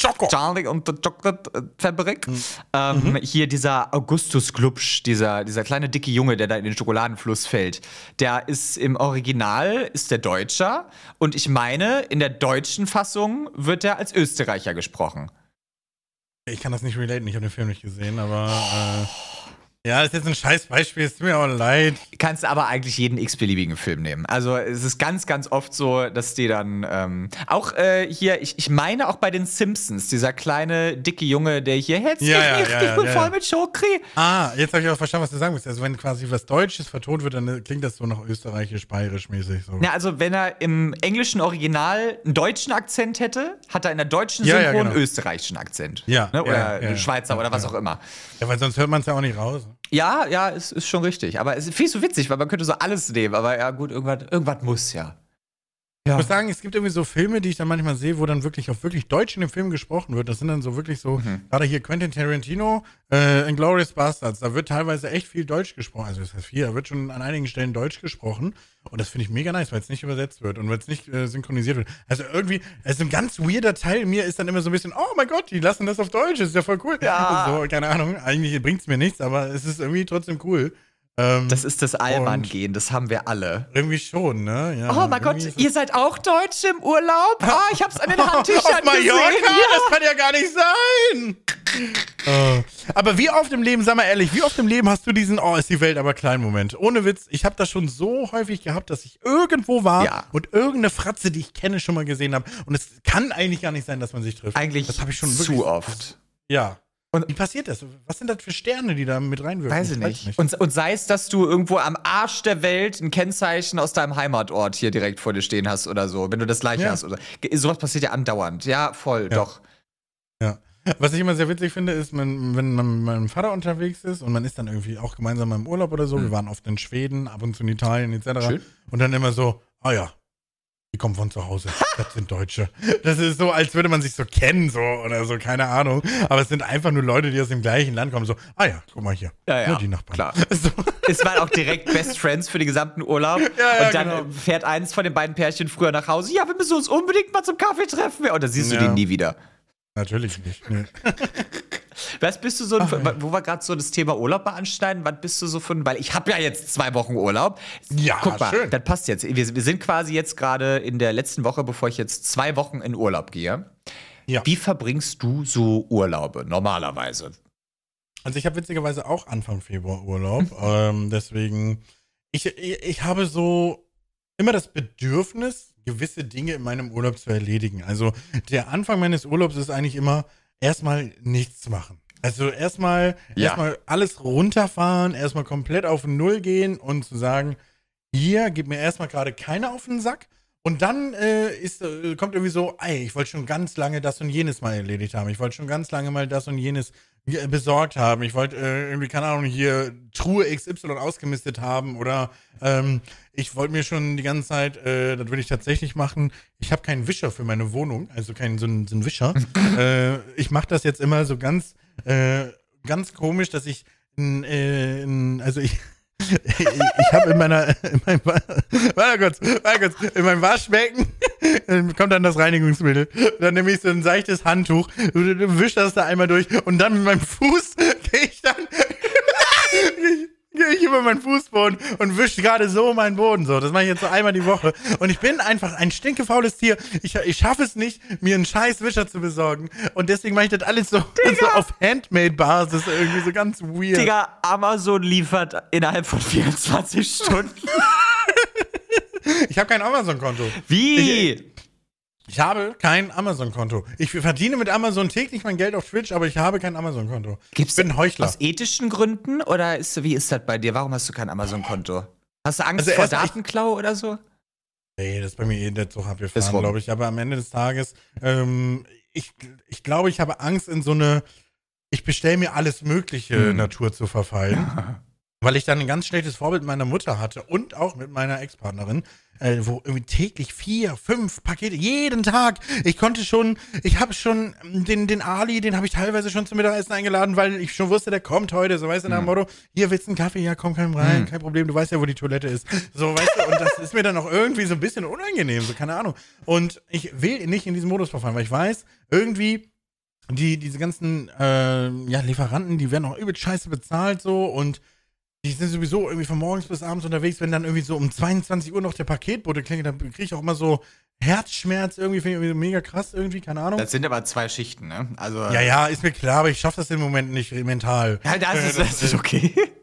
Choco. Charlie und die Chocolatefabrik. Mhm. Ähm, hier dieser Augustus Glubsch, dieser, dieser kleine dicke Junge, der da in den Schokoladenfluss fällt. Der ist im Original, ist der Deutscher. Und ich meine, in der deutschen Fassung wird er als Österreicher gesprochen. Ich kann das nicht relaten, ich habe den Film nicht gesehen, aber. Äh ja, das ist jetzt ein scheiß Beispiel, es tut mir auch leid. Kannst aber eigentlich jeden x-beliebigen Film nehmen. Also es ist ganz, ganz oft so, dass die dann ähm, auch äh, hier, ich, ich meine auch bei den Simpsons, dieser kleine, dicke Junge, der hier herzlich Ja, ja, nicht, ja, ich ja, bin ja, voll mit Schokri. Ah, jetzt habe ich auch verstanden, was du sagen willst. Also wenn quasi was Deutsches vertont wird, dann klingt das so noch österreichisch-bayerisch mäßig so. Ja, also wenn er im englischen Original einen deutschen Akzent hätte, hat er in der deutschen Ja, ja, Synchro genau. einen österreichischen Akzent. Ja, Ne? Oder einen. Schweizer oder was auch immer. Ja, weil sonst hört man es ja auch nicht raus. Ja, ja, ist, ist schon richtig. Aber es ist viel zu witzig, weil man könnte so alles nehmen. Aber ja, gut, irgendwas, irgendwas muss ja. Ich muss sagen, es gibt irgendwie so Filme, die ich dann manchmal sehe, wo dann wirklich auf wirklich Deutsch in dem Film gesprochen wird. Das sind dann so wirklich so, Mhm. gerade hier Quentin Tarantino, äh, in Glorious Bastards, da wird teilweise echt viel Deutsch gesprochen. Also das heißt viel, da wird schon an einigen Stellen Deutsch gesprochen. Und das finde ich mega nice, weil es nicht übersetzt wird und weil es nicht äh, synchronisiert wird. Also irgendwie, also ein ganz weirder Teil mir ist dann immer so ein bisschen, oh mein Gott, die lassen das auf Deutsch, das ist ja voll cool. Ja. So, keine Ahnung, eigentlich bringt es mir nichts, aber es ist irgendwie trotzdem cool. Ähm, Das ist das Allmann-Gehen, das haben wir alle. irgendwie schon, ne? Ja, Oh mein Gott, ihr seid auch Deutsch im Urlaub? Ah, ich hab's an den Handtüchern Auf Mallorca? gesehen. Ja. Das kann ja gar nicht sein. Äh, aber wie oft im Leben, sag mal ehrlich, wie oft im Leben hast du diesen, oh, ist die Welt aber klein Moment? Ohne Witz, ich habe das schon so häufig gehabt, dass ich irgendwo war Ja. und irgendeine Fratze, die ich kenne, schon mal gesehen habe. Und es kann eigentlich gar nicht sein, dass man sich trifft. Eigentlich das habe ich schon wirklich zu oft. Ja. Und- wie passiert das? Was sind das für Sterne, die da mit reinwirken? Weiß ich nicht. Und, und sei es, dass du irgendwo am Arsch der Welt ein Kennzeichen aus deinem Heimatort hier direkt vor dir stehen hast oder so, wenn du das gleiche Ja. hast. Oder, sowas passiert ja andauernd. Ja, voll, doch. Ja. Was ich immer sehr witzig finde, ist, man, wenn man mit meinem Vater unterwegs ist und man ist dann irgendwie auch gemeinsam im Urlaub oder so, wir waren oft in Schweden, ab und zu in Italien etc. Schön. Und dann immer so, ah ja, die kommen von zu Hause, das sind Deutsche. Das ist so, als würde man sich so kennen, so oder so, keine Ahnung. Aber es sind einfach nur Leute, die aus dem gleichen Land kommen, so, ah ja, guck mal hier, Ja, ja, nur die Nachbarn. klar. So, Es waren auch direkt Best Friends für den gesamten Urlaub. Ja, ja, und dann genau. äh, fährt eins von den beiden Pärchen früher nach Hause. Ja, wir müssen uns unbedingt mal zum Kaffee treffen. Und dann siehst du Ja. die nie wieder. Natürlich nicht. Nee. Was bist du so, ein, wo wir gerade so das Thema Urlaub mal anschneiden, was bist du so von, weil ich habe ja jetzt zwei Wochen Urlaub. Ja, Guck mal, schön. das passt jetzt. Wir, wir sind quasi jetzt gerade in der letzten Woche, bevor ich jetzt zwei Wochen in Urlaub gehe. Ja. Wie verbringst du so Urlaube normalerweise? Also ich habe witzigerweise auch Anfang Februar Urlaub. ähm, deswegen, ich, ich, ich habe so immer das Bedürfnis, gewisse Dinge in meinem Urlaub zu erledigen. Also der Anfang meines Urlaubs ist eigentlich immer erstmal nichts zu machen. Also erstmal Ja. erstmal alles runterfahren, erstmal komplett auf Null gehen und zu sagen, hier, gib mir erstmal gerade keiner auf den Sack. Und dann äh, ist, äh, kommt irgendwie so, ey, ich wollte schon ganz lange das und jenes mal erledigt haben. Ich wollte schon ganz lange mal das und jenes besorgt haben. Ich wollte äh, irgendwie, keine Ahnung, hier Truhe XY ausgemistet haben. Oder ähm, ich wollte mir schon die ganze Zeit, äh, das will ich tatsächlich machen, ich habe keinen Wischer für meine Wohnung, also keinen so einen, so einen Wischer. äh, ich mache das jetzt immer so ganz, äh, ganz komisch, dass ich, äh, also ich ich, habe in meiner, in meinem, Wa- warte kurz, warte kurz, in meinem Waschbecken kommt dann das Reinigungsmittel. Dann nehme ich so ein seichtes Handtuch, wisch das da einmal durch und dann mit meinem Fuß gehe ich dann, gehe ich über meinen Fußboden und wische gerade so meinen Boden so. Das mache ich jetzt so einmal die Woche. Und ich bin einfach ein stinkefaules Tier. Ich, ich schaffe es nicht, mir einen scheiß Wischer zu besorgen. Und deswegen mache ich das alles so, so auf Handmade-Basis irgendwie so ganz weird. Digga, Amazon liefert innerhalb von 24 Stunden. Ich habe kein Amazon-Konto. Wie? Ich habe kein Amazon-Konto. Ich verdiene mit Amazon täglich mein Geld auf Twitch, aber ich habe kein Amazon-Konto. Ich bin Heuchler. Aus ethischen Gründen oder ist, wie ist das bei dir? Warum hast du kein Amazon-Konto? Hast du Angst Also vor ich- Datenklau oder so? Nee, das ist bei mir eh nicht so Ist abgefahren, rum. glaube ich. Aber am Ende des Tages, ähm, ich, ich glaube, ich habe Angst in so eine, ich bestelle mir alles mögliche Hm. Natur zu verfallen. weil ich dann ein ganz schlechtes Vorbild meiner Mutter hatte und auch mit meiner Ex-Partnerin, äh, wo irgendwie täglich vier, fünf Pakete, jeden Tag. Ich konnte schon, ich habe schon den, den Ali, den habe ich teilweise schon zum Mittagessen eingeladen, weil ich schon wusste, der kommt heute. So, weißt du, nach dem Motto, hier willst du einen Kaffee? Ja, komm, komm rein, kein Problem, du weißt ja, wo die Toilette ist. So, weißt du, und das ist mir dann auch irgendwie so ein bisschen unangenehm, so, keine Ahnung. Und ich will nicht in diesen Modus verfallen, weil ich weiß, irgendwie die, diese ganzen äh, ja, Lieferanten, die werden auch übel scheiße bezahlt so und die sind sowieso irgendwie von morgens bis abends unterwegs, wenn dann irgendwie so um 22 Uhr noch der Paketbote klingelt, dann kriege ich auch immer so Herzschmerz irgendwie, finde ich irgendwie mega krass irgendwie, keine Ahnung. Das sind aber zwei Schichten, ne? Also. Ja, ja, ist mir klar, aber ich schaffe das im Moment nicht mental. Ja, das, ist, das ist okay.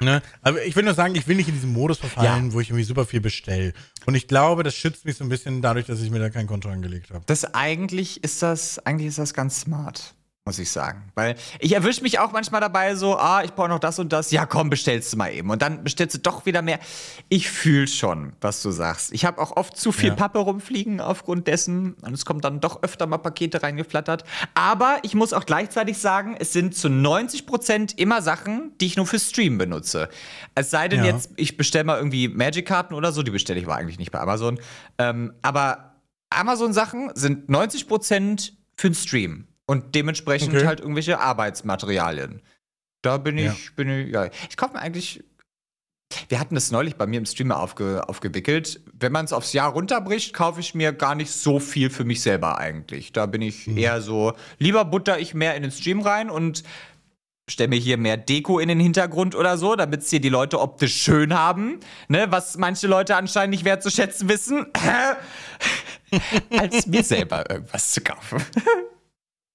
Ne? Aber ich will nur sagen, ich will nicht in diesen Modus verfallen, wo ich irgendwie super viel bestelle. Und ich glaube, das schützt mich so ein bisschen dadurch, dass ich mir da kein Konto angelegt habe. Das eigentlich ist das, eigentlich ist das ganz smart, muss ich sagen. Weil ich erwische mich auch manchmal dabei so, ah, ich brauche noch das und das. Ja, komm, bestellst du mal eben. Und dann bestellst du doch wieder mehr. Ich fühle schon, was du sagst. Ich habe auch oft zu viel Ja. Pappe rumfliegen aufgrund dessen. Und es kommt dann doch öfter mal Pakete reingeflattert. Aber ich muss auch gleichzeitig sagen, es sind zu 90 Prozent immer Sachen, die ich nur für Stream benutze. Es sei denn Ja. jetzt, ich bestelle mal irgendwie Magic-Karten oder so. Die bestelle ich aber eigentlich nicht bei Amazon. Ähm, aber Amazon-Sachen sind 90% für den Stream und dementsprechend Okay. halt irgendwelche Arbeitsmaterialien. Da bin ich, Ja. bin ich, ja. Ich kaufe mir eigentlich. Wir hatten das neulich bei mir im Streamer aufge, aufgewickelt. Wenn man es aufs Jahr runterbricht, kaufe ich mir gar nicht so viel für mich selber eigentlich. Da bin ich eher so, lieber butter ich mehr in den Stream rein und stelle mir hier mehr Deko in den Hintergrund oder so, damit es hier die Leute optisch schön haben, ne, was manche Leute anscheinend nicht wertzuschätzen wissen, als mir selber irgendwas zu kaufen.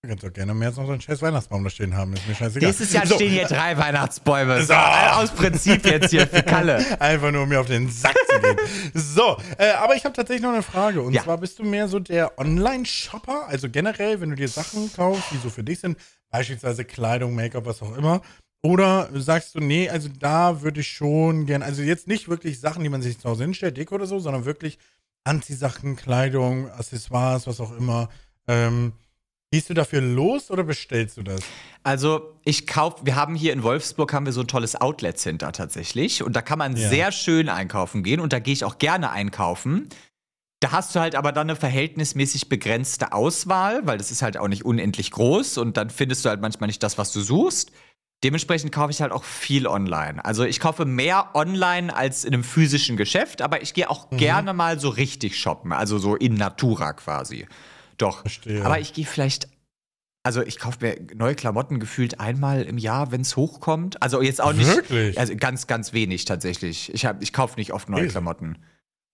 Du kannst doch gerne mehr als noch so einen scheiß Weihnachtsbaum da stehen haben. Ist mir scheißegal. Nächstes Jahr So, stehen hier drei Weihnachtsbäume. So, aus Prinzip jetzt hier für Kalle. Einfach nur, um mir auf den Sack zu gehen. So, äh, aber ich habe tatsächlich noch eine Frage. Und Ja. zwar bist du mehr so der Online-Shopper? Also generell, wenn du dir Sachen kaufst, die so für dich sind, beispielsweise Kleidung, Make-up, was auch immer. Oder sagst du, nee, also da würde ich schon gern, also jetzt nicht wirklich Sachen, die man sich zu Hause hinstellt, Deko oder so, sondern wirklich Anziehsachen, Kleidung, Accessoires, was auch immer. Ähm, gehst du dafür los oder bestellst du das? Also, ich kaufe, wir haben hier in Wolfsburg haben wir so ein tolles Outlet-Center tatsächlich. Und da kann man Ja. sehr schön einkaufen gehen und da gehe ich auch gerne einkaufen. Da hast du halt aber dann eine verhältnismäßig begrenzte Auswahl, weil das ist halt auch nicht unendlich groß und dann findest du halt manchmal nicht das, was du suchst. Dementsprechend kaufe ich halt auch viel online. Also ich kaufe mehr online als in einem physischen Geschäft, aber ich gehe auch gerne mal so richtig shoppen, also so in Natura quasi. Doch. Verstehe. Aber ich gehe vielleicht also ich kaufe mir neue Klamotten gefühlt einmal im Jahr, wenn es hochkommt. Also jetzt auch nicht. Wirklich? Also ganz, ganz wenig tatsächlich. Ich, hab- ich kaufe nicht oft neue Echt? Klamotten.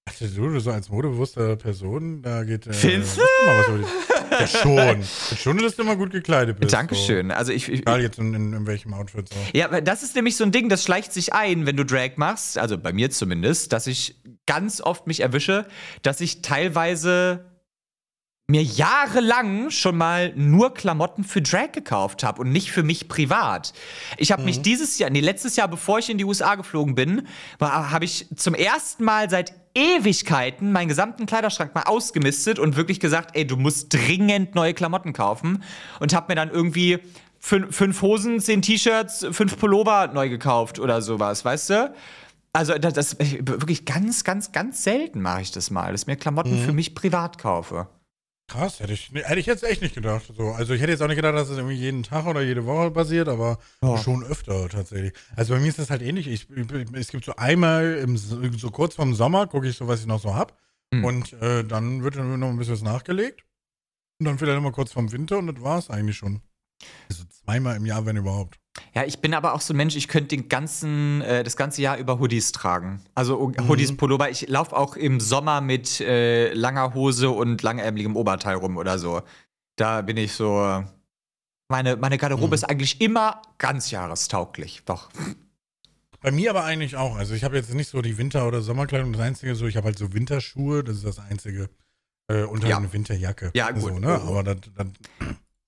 Ach, du, du so als modebewusster Person, da geht. Äh, Findest Ja, schon. Schon, dass du immer gut gekleidet bist. Dankeschön. Also ich, ich So. Egal jetzt in, in, in welchem Outfit so. Ja, aber das ist nämlich so ein Ding, das schleicht sich ein, wenn du Drag machst, also bei mir zumindest, dass ich ganz oft mich erwische, dass ich teilweise mir jahrelang schon mal nur Klamotten für Drag gekauft habe und nicht für mich privat. Ich habe mich dieses Jahr, nee, letztes Jahr, bevor ich in die USA geflogen bin, habe ich zum ersten Mal seit Ewigkeiten meinen gesamten Kleiderschrank mal ausgemistet und wirklich gesagt, ey, du musst dringend neue Klamotten kaufen und habe mir dann irgendwie fün fünf Hosen, zehn T-Shirts, fünf Pullover neu gekauft oder sowas, weißt du? Also das, das wirklich ganz, ganz, ganz selten mache ich das mal, dass ich mir Klamotten für mich privat kaufe. Krass, hätte ich, hätte ich jetzt echt nicht gedacht. So, also ich hätte jetzt auch nicht gedacht, dass es irgendwie jeden Tag oder jede Woche passiert, aber Ja. schon öfter tatsächlich. Also bei mir ist das halt ähnlich. Ich, ich, es gibt so einmal im, so kurz vorm Sommer, gucke ich so, was ich noch so hab. Hm. Und äh, dann wird dann noch ein bisschen was nachgelegt. Und dann vielleicht immer kurz vorm Winter und das war es eigentlich schon. Also zweimal im Jahr, wenn überhaupt. Ja, ich bin aber auch so ein Mensch, ich könnte den ganzen, äh, das ganze Jahr über Hoodies tragen. Also Mhm. Hoodies, Pullover. Ich laufe auch im Sommer mit äh, langer Hose und langärmeligem Oberteil rum oder so. Da bin ich so. Meine, meine Garderobe Mhm. ist eigentlich immer ganz jahrestauglich. Doch. Bei mir aber eigentlich auch. Also ich habe jetzt nicht so die Winter- oder Sommerkleidung. Das Einzige so, ich habe halt so Winterschuhe, das ist das Einzige. Äh, halt Ja. eine Winterjacke. Ja, gut. So, ne? Aber das, das,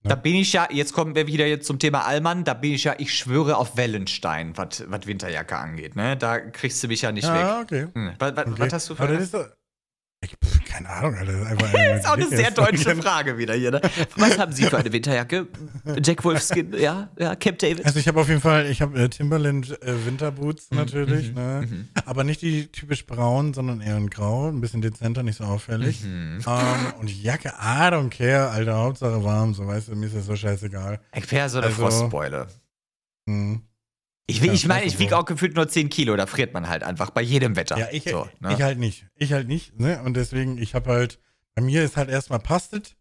Da bin ich ja, jetzt kommen wir wieder jetzt zum Thema Allmann, da bin ich ja, ich schwöre auf Wellenstein, was Winterjacke angeht. Ne? Da kriegst du mich ja nicht ja, weg. Ah, okay. Hm. Was, was, okay. was hast du für Aber das ist ich, keine Ahnung, Alter. Einfach das ist auch eine sehr deutsche Frage wieder hier. Ne? Was haben Sie für eine Winterjacke? Jack Wolfskin, ja, ja, Camp David. Also ich habe auf jeden Fall, ich habe äh, Timberland äh, Winterboots mhm, natürlich, mhm, ne? Mhm. aber nicht die typisch braun, sondern eher in grau, ein bisschen dezenter, nicht so auffällig. Mhm. Um, ähm, und die Jacke, I don't care, Alter, Hauptsache warm, so weißt du, mir ist das so scheißegal. Ich wäre so eine also, Frostbeule. Mh. Ich, ich meine, ich wiege auch gefühlt nur 10 Kilo, da friert man halt einfach bei jedem Wetter. Ja, ich, so, ne? ich halt nicht. Ich halt nicht, ne? Und deswegen, ich habe halt, bei mir ist halt erstmal passt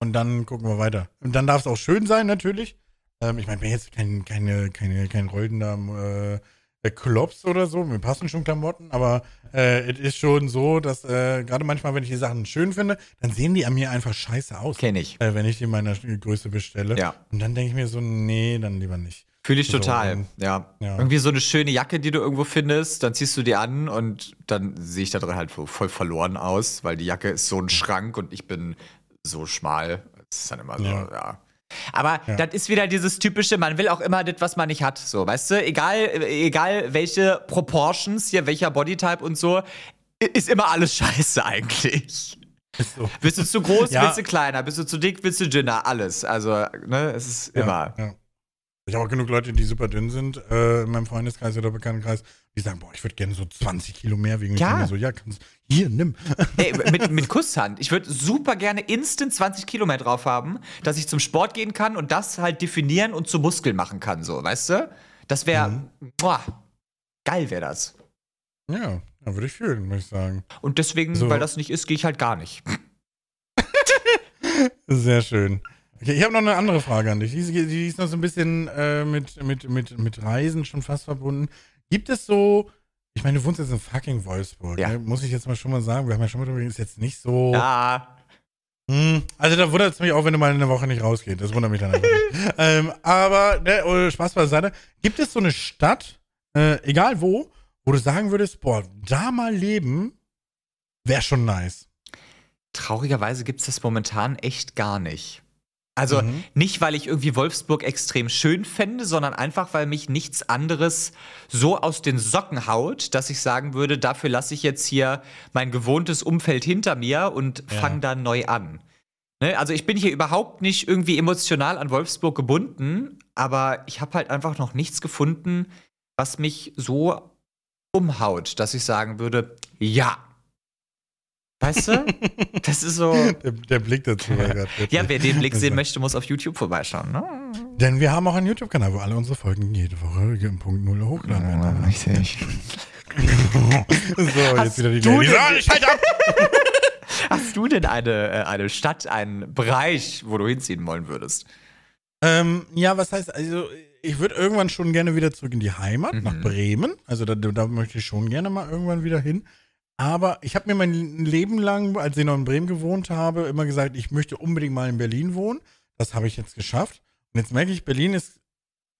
und dann gucken wir weiter. Und dann darf es auch schön sein, natürlich. Ähm, ich meine, bin jetzt kein, keine, keine, kein rollender äh, Klops oder so. Mir passen schon Klamotten, aber äh, es ist schon so, dass äh, gerade manchmal, wenn ich die Sachen schön finde, dann sehen die an mir einfach scheiße aus. Kenn ich. Äh, wenn ich die in meiner Größe bestelle. Ja. Und dann denke ich mir so, nee, dann lieber nicht. Fühle ich total, so, ja. ja. Irgendwie so eine schöne Jacke, die du irgendwo findest, dann ziehst du die an und dann sehe ich da drin halt voll verloren aus, weil die Jacke ist so ein Schrank und ich bin so schmal. Das ist dann immer so, ja. ja. Aber ja. das ist wieder dieses typische, man will auch immer das, was man nicht hat. So, weißt du, egal, egal welche Proportions hier, welcher Bodytype und so, ist immer alles scheiße eigentlich. So. Bist du zu groß, ja. bist du kleiner, bist du zu dick, bist du dünner, alles. Also, ne, es ist immer. Ja. Ich habe auch genug Leute, die super dünn sind, äh, in meinem Freundeskreis oder Bekanntenkreis, die sagen, boah, ich würde gerne so 20 Kilo mehr wiegen. Ja. Ich so, ja, kannst, hier, nimm. Ey, mit, mit Kusshand. Ich würde super gerne instant 20 Kilo mehr drauf haben, dass ich zum Sport gehen kann und das halt definieren und zu Muskeln machen kann, so, weißt du? Das wäre, mhm. geil wäre das. Ja, da würde ich fühlen, muss ich sagen. Und deswegen, so. weil das nicht ist, gehe ich halt gar nicht. Sehr schön. Okay, ich habe noch eine andere Frage an dich. Die, die ist noch so ein bisschen äh, mit, mit, mit, mit Reisen schon fast verbunden. Gibt es so, ich meine, du wohnst jetzt in fucking Wolfsburg, ja. ne? muss ich jetzt mal schon mal sagen. Wir haben ja schon mal darüber ist jetzt nicht so. Ja. Hm, also da wundert es mich auch, wenn du mal eine Woche nicht rausgehst. Das wundert mich dann einfach nicht. ähm, aber, ne, oh, Spaß beiseite. Gibt es so eine Stadt, äh, egal wo, wo du sagen würdest, boah, da mal leben, wäre schon nice? Traurigerweise gibt es das momentan echt gar nicht. Also mhm. nicht, weil ich irgendwie Wolfsburg extrem schön fände, sondern einfach, weil mich nichts anderes so aus den Socken haut, dass ich sagen würde, dafür lasse ich jetzt hier mein gewohntes Umfeld hinter mir und ja. fange da neu an. Ne? Also ich bin hier überhaupt nicht irgendwie emotional an Wolfsburg gebunden, aber ich habe halt einfach noch nichts gefunden, was mich so umhaut, dass ich sagen würde, ja, Weißt du? Das ist so. Der, der Blick dazu war gerade. Ja, wer den Blick sehen möchte, muss auf YouTube vorbeischauen. Ne? Denn wir haben auch einen YouTube-Kanal, wo alle unsere Folgen jede Woche im Punkt Null hochladen werden. Ja, richtig. so, Hast jetzt wieder die Lady. So, ich halt ab! Hast du denn eine, äh, eine Stadt, einen Bereich, wo du hinziehen wollen würdest? Ähm, ja, was heißt, also ich würde irgendwann schon gerne wieder zurück in die Heimat, mhm. nach Bremen. Also da, da möchte ich schon gerne mal irgendwann wieder hin. Aber ich habe mir mein Leben lang, als ich noch in Bremen gewohnt habe, immer gesagt, ich möchte unbedingt mal in Berlin wohnen. Das habe ich jetzt geschafft. Und jetzt merke ich, Berlin ist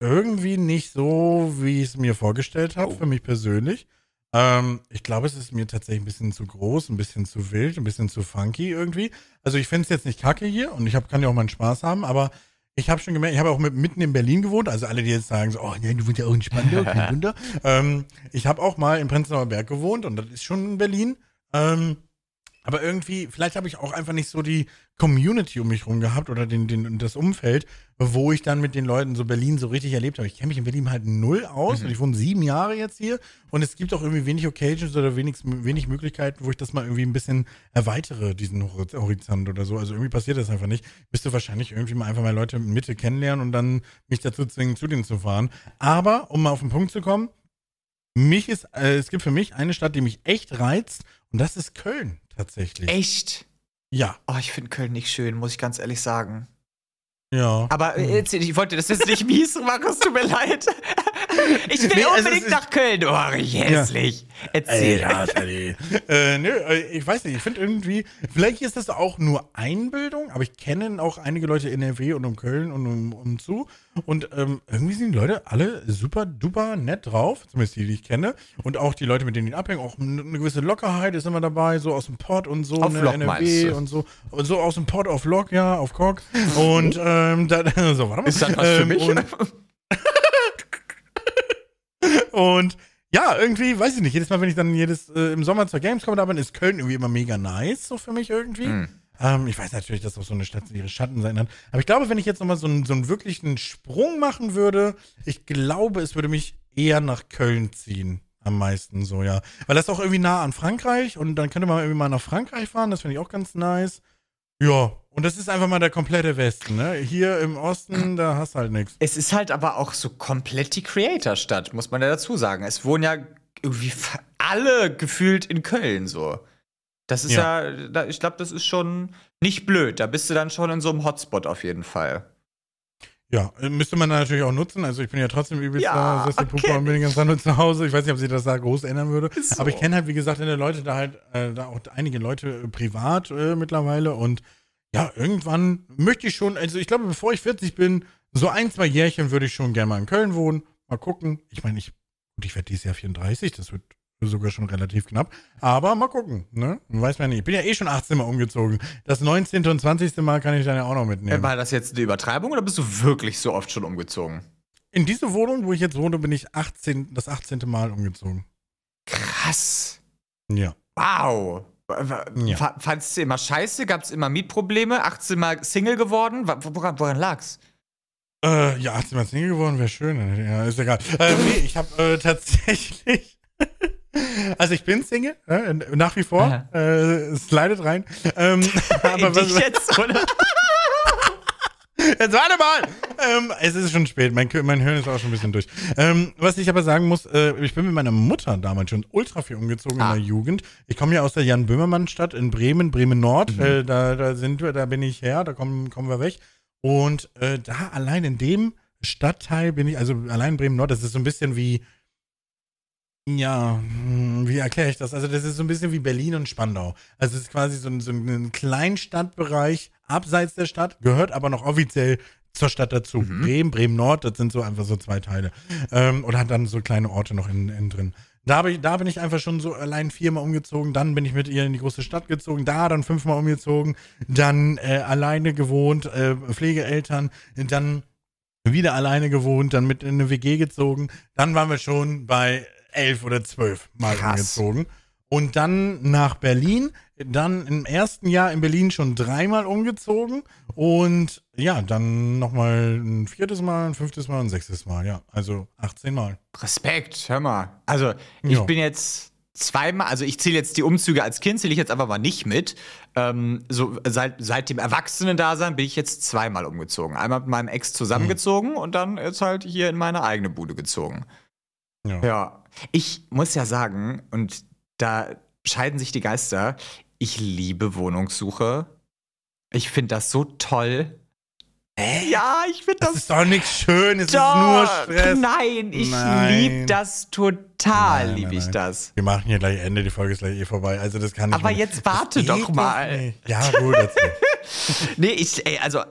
irgendwie nicht so, wie ich es mir vorgestellt habe, oh. für mich persönlich. Ähm, ich glaube, es ist mir tatsächlich ein bisschen zu groß, ein bisschen zu wild, ein bisschen zu funky irgendwie. Also ich finde es jetzt nicht kacke hier und ich hab, kann ja auch meinen Spaß haben, aber ich habe schon gemerkt, ich habe auch mit, mitten in Berlin gewohnt, also alle, die jetzt sagen so, oh nein, du wohnst ja auch in Spandau, kein Wunder. Ähm, ich habe auch mal in Prenzlauer Berg gewohnt und das ist schon in Berlin. Ähm, aber irgendwie, vielleicht habe ich auch einfach nicht so die Community um mich rum gehabt oder den, den, das Umfeld, wo ich dann mit den Leuten so Berlin so richtig erlebt habe. Ich kenne mich in Berlin halt null aus mhm. und ich wohne sieben Jahre jetzt hier und es gibt auch irgendwie wenig Occasions oder wenig, wenig Möglichkeiten, wo ich das mal irgendwie ein bisschen erweitere, diesen Horizont oder so. Also irgendwie passiert das einfach nicht. Müsste wahrscheinlich irgendwie mal einfach mal Leute in Mitte kennenlernen und dann mich dazu zwingen, zu denen zu fahren. Aber, um mal auf den Punkt zu kommen, mich ist, äh, es gibt für mich eine Stadt, die mich echt reizt und das ist Köln tatsächlich. Echt? Ja. Oh, ich finde Köln nicht schön, muss ich ganz ehrlich sagen. Ja. Aber jetzt, ich wollte das jetzt nicht mies machen, es tut mir leid. Ich will nee, unbedingt nach Köln. Oh, hässlich. Ja. Erzähl. Ey, äh, nö, äh, ich weiß nicht, ich finde irgendwie, vielleicht ist das auch nur Einbildung, aber ich kenne auch einige Leute in NRW und um Köln und um, um zu. Und ähm, irgendwie sind die Leute alle super duper nett drauf, zumindest die, die ich kenne. Und auch die Leute, mit denen die abhängen, auch eine gewisse Lockerheit ist immer dabei, so aus dem Pott und so, auf ne, Lock NRW und so. Und so aus dem Pott auf Lock, ja, auf Cock. Und ähm, da, so, warte mal. Ist das was für ähm, mich? Und, ja, irgendwie, weiß ich nicht. Jedes Mal, wenn ich dann jedes äh, im Sommer zur Gamescom da bin, ist Köln irgendwie immer mega nice, so für mich irgendwie. Mhm. Ähm, ich weiß natürlich, dass auch so eine Stadt ihre Schatten sein hat. Aber ich glaube, wenn ich jetzt nochmal so, einen- so einen wirklichen Sprung machen würde, ich glaube, es würde mich eher nach Köln ziehen. Am meisten so, ja. Weil das ist auch irgendwie nah an Frankreich und dann könnte man irgendwie mal nach Frankreich fahren, das finde ich auch ganz nice. Ja, und das ist einfach mal der komplette Westen, ne? Hier im Osten, da hast du halt nichts. Es ist halt aber auch so komplett die Creator-Stadt, muss man ja dazu sagen. Es wohnen ja irgendwie alle gefühlt in Köln so. Das ist ja, da, ich glaube, das ist schon nicht blöd. Da bist du dann schon in so einem Hotspot auf jeden Fall. Ja, müsste man natürlich auch nutzen. Also ich bin ja trotzdem übelst Ja, Sesselpuppe kenn und bin die ganze Zeit nur zu Hause. Ich weiß nicht, ob sich das da groß ändern würde. So. Aber ich kenne halt, wie gesagt, in der Leute da halt, äh, da auch einige Leute äh, privat äh, mittlerweile. Und ja, irgendwann möchte ich schon, also ich glaube, bevor ich 40 bin, so ein, zwei Jährchen würde ich schon gerne mal in Köln wohnen. Mal gucken. Ich meine, ich, gut, ich werde dieses Jahr 34, das wird sogar schon relativ knapp. Aber mal gucken, ne? Weiß man nicht. Ich bin ja eh schon 18 Mal umgezogen. Das 19. und 20. Mal kann ich dann ja auch noch mitnehmen. War das jetzt eine Übertreibung oder bist du wirklich so oft schon umgezogen? In diese Wohnung, wo ich jetzt wohne, bin ich 18, das 18. Mal umgezogen. Krass. Ja. Wow. Ja. fa- Fandst du immer scheiße? Gab es immer Mietprobleme? 18 Mal Single geworden? Woran, woran lag's? Äh, ja, 18 Mal Single geworden wäre schön. Ja, ist egal. Äh, nee, ich habe äh, tatsächlich. Also ich bin Single, äh, nach wie vor. Äh, slidet rein. Ähm, aber was, jetzt, oder? Jetzt warte mal! Ähm, es ist schon spät, mein, mein Hirn ist auch schon ein bisschen durch. Ähm, was ich aber sagen muss, äh, ich bin mit meiner Mutter damals schon ultra viel umgezogen Ah. in der Jugend. Ich komme ja aus der Jan-Böhmermann-Stadt in Bremen, Bremen-Nord. Mhm. Äh, da, da sind wir, da bin ich her, da kommen, kommen wir weg. Und äh, da allein in dem Stadtteil bin ich, also allein Bremen-Nord, das ist so ein bisschen wie, ja, hm, wie erkläre ich das? Also das ist so ein bisschen wie Berlin und Spandau. Also es ist quasi so ein, so ein Kleinstadtbereich abseits der Stadt, gehört aber noch offiziell zur Stadt dazu. Bremen, Bremen-Nord, das sind so einfach so zwei Teile. Ähm, und hat dann so kleine Orte noch innen in drin. Da, ich, da bin ich einfach schon so allein viermal umgezogen, dann bin ich mit ihr in die große Stadt gezogen, da dann fünfmal umgezogen, dann äh, alleine gewohnt, äh, Pflegeeltern, dann wieder alleine gewohnt, dann mit in eine WG gezogen. Dann waren wir schon bei elf oder zwölf Mal Krass. umgezogen. Und dann nach Berlin, dann im ersten Jahr in Berlin schon dreimal umgezogen und ja, dann nochmal ein viertes Mal, ein fünftes Mal, ein sechstes Mal, ja. Also 18 Mal. Respekt, hör mal. Also, ich Ja. bin jetzt zweimal, also ich zähle jetzt die Umzüge als Kind, zähle ich jetzt einfach mal nicht mit. Ähm, so seit, seit dem Erwachsenen-Dasein bin ich jetzt zweimal umgezogen. Einmal mit meinem Ex zusammengezogen und dann jetzt halt hier in meine eigene Bude gezogen. Ja. Ja, ich muss ja sagen, und da scheiden sich die Geister, ich liebe Wohnungssuche. Ich finde das so toll. Ja, ich finde Das das ist doch nichts Schönes, es ist nur Stress. Nein, ich Nein. lieb das total, Nein, lieb nein, ich das. Wir machen hier gleich Ende, die Folge ist gleich eh vorbei. Also das kann ich Aber nicht. jetzt warte doch mal. nicht. Ja, gut. Nee, ich, ey, also äh,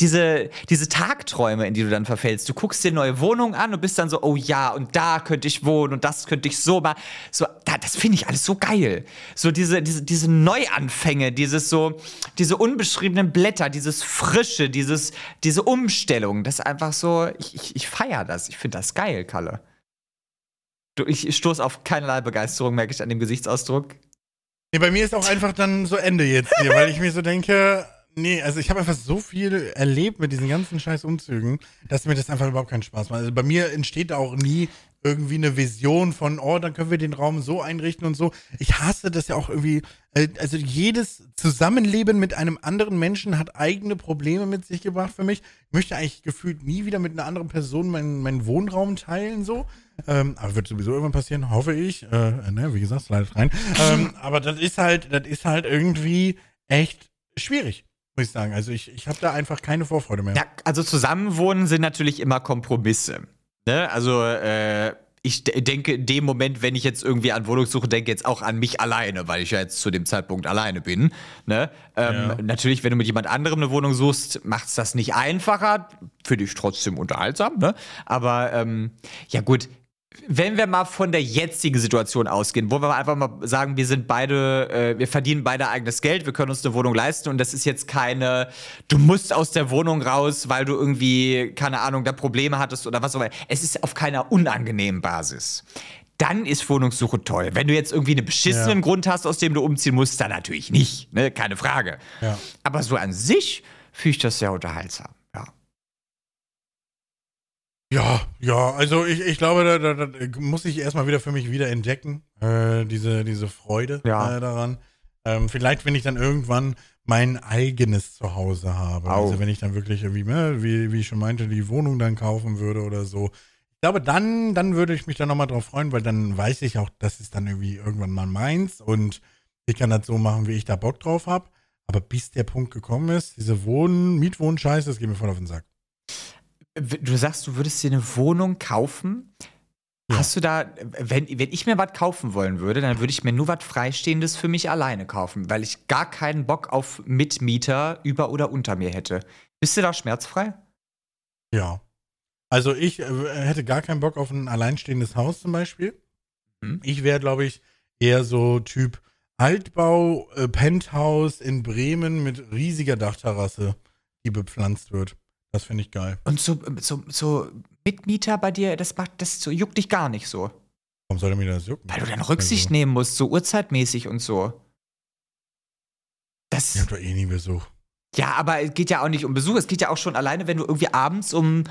diese, diese Tagträume, in die du dann verfällst, du guckst dir neue Wohnungen an und bist dann so, oh ja, und da könnte ich wohnen und das könnte ich so mal. So, da, das finde ich alles so geil. So diese, diese, diese Neuanfänge, dieses so, diese unbeschriebenen Blätter, dieses Frische, dieses, diese Umstellung, das ist einfach so, ich, ich, ich feiere das. Ich finde das geil, Kalle. Ich stoße auf keinerlei Begeisterung, merke ich an dem Gesichtsausdruck. Nee, bei mir ist auch einfach dann so Ende jetzt hier, weil ich mir so denke, nee, also ich habe einfach so viel erlebt mit diesen ganzen scheiß Umzügen, dass mir das einfach überhaupt keinen Spaß macht. Also bei mir entsteht auch nie irgendwie eine Vision von, oh, dann können wir den Raum so einrichten und so. Ich hasse das ja auch irgendwie, äh, also jedes Zusammenleben mit einem anderen Menschen hat eigene Probleme mit sich gebracht für mich. Ich möchte eigentlich gefühlt nie wieder mit einer anderen Person meinen, meinen Wohnraum teilen, so. Ähm, aber wird sowieso irgendwann passieren, hoffe ich. Äh, ne, wie gesagt, leidet rein. ähm, aber das ist halt, das ist halt irgendwie echt schwierig, muss ich sagen. Also ich, ich habe da einfach keine Vorfreude mehr. Ja, also zusammenwohnen sind natürlich immer Kompromisse. Ne? Also äh, ich de- denke in dem Moment, wenn ich jetzt irgendwie an Wohnungssuche denke, jetzt auch an mich alleine, weil ich ja jetzt zu dem Zeitpunkt alleine bin. Ne? Ähm, Ja. Natürlich, wenn du mit jemand anderem eine Wohnung suchst, macht es das nicht einfacher. Finde ich trotzdem unterhaltsam. Ne? Aber ähm, ja gut, wenn wir mal von der jetzigen Situation ausgehen, wo wir einfach mal sagen, wir sind beide, äh, wir verdienen beide eigenes Geld, wir können uns eine Wohnung leisten und das ist jetzt keine, du musst aus der Wohnung raus, weil du irgendwie, keine Ahnung, da Probleme hattest oder was auch immer. Es ist auf keiner unangenehmen Basis. dann ist Wohnungssuche toll. Wenn du jetzt irgendwie einen beschissenen Ja. Grund hast, aus dem du umziehen musst, dann natürlich nicht, ne? Keine Frage. Ja. Aber so an sich finde ich das sehr unterhaltsam. Ja. Ja, also ich, ich glaube, da, da, da muss ich erstmal wieder für mich wieder entdecken, äh, diese, diese Freude Ja. äh, daran. Ähm, vielleicht, wenn ich dann irgendwann mein eigenes Zuhause habe. Au. Also wenn ich dann wirklich irgendwie, ne, wie, wie ich schon meinte, die Wohnung dann kaufen würde oder so. Ich glaube, dann, dann würde ich mich da nochmal drauf freuen, weil dann weiß ich auch, das ist dann irgendwie irgendwann mal meins und ich kann das so machen, wie ich da Bock drauf habe. Aber bis der Punkt gekommen ist, diese Wohn-, Mietwohnscheiße, das geht mir voll auf den Sack. Du sagst, du würdest dir eine Wohnung kaufen. Ja. Hast du da, wenn, wenn ich mir was kaufen wollen würde, dann würde ich mir nur was Freistehendes für mich alleine kaufen, weil ich gar keinen Bock auf Mitmieter über oder unter mir hätte. Bist du da schmerzfrei? Ja. Also ich äh, hätte gar keinen Bock auf ein alleinstehendes Haus zum Beispiel. Mhm. Ich wäre, glaube ich, eher so Typ Altbau, äh, Penthouse in Bremen mit riesiger Dachterrasse, die bepflanzt wird. Das finde ich geil. Und so, so, so Mitmieter bei dir, das macht, das so, juckt dich gar nicht so. Warum soll er mir das jucken? Weil du dann Rücksicht also, nehmen musst, so uhrzeitmäßig und so. Das. Ich hab doch eh nie Besuch. Ja, aber es geht ja auch nicht um Besuch. Es geht ja auch schon alleine, wenn du irgendwie abends um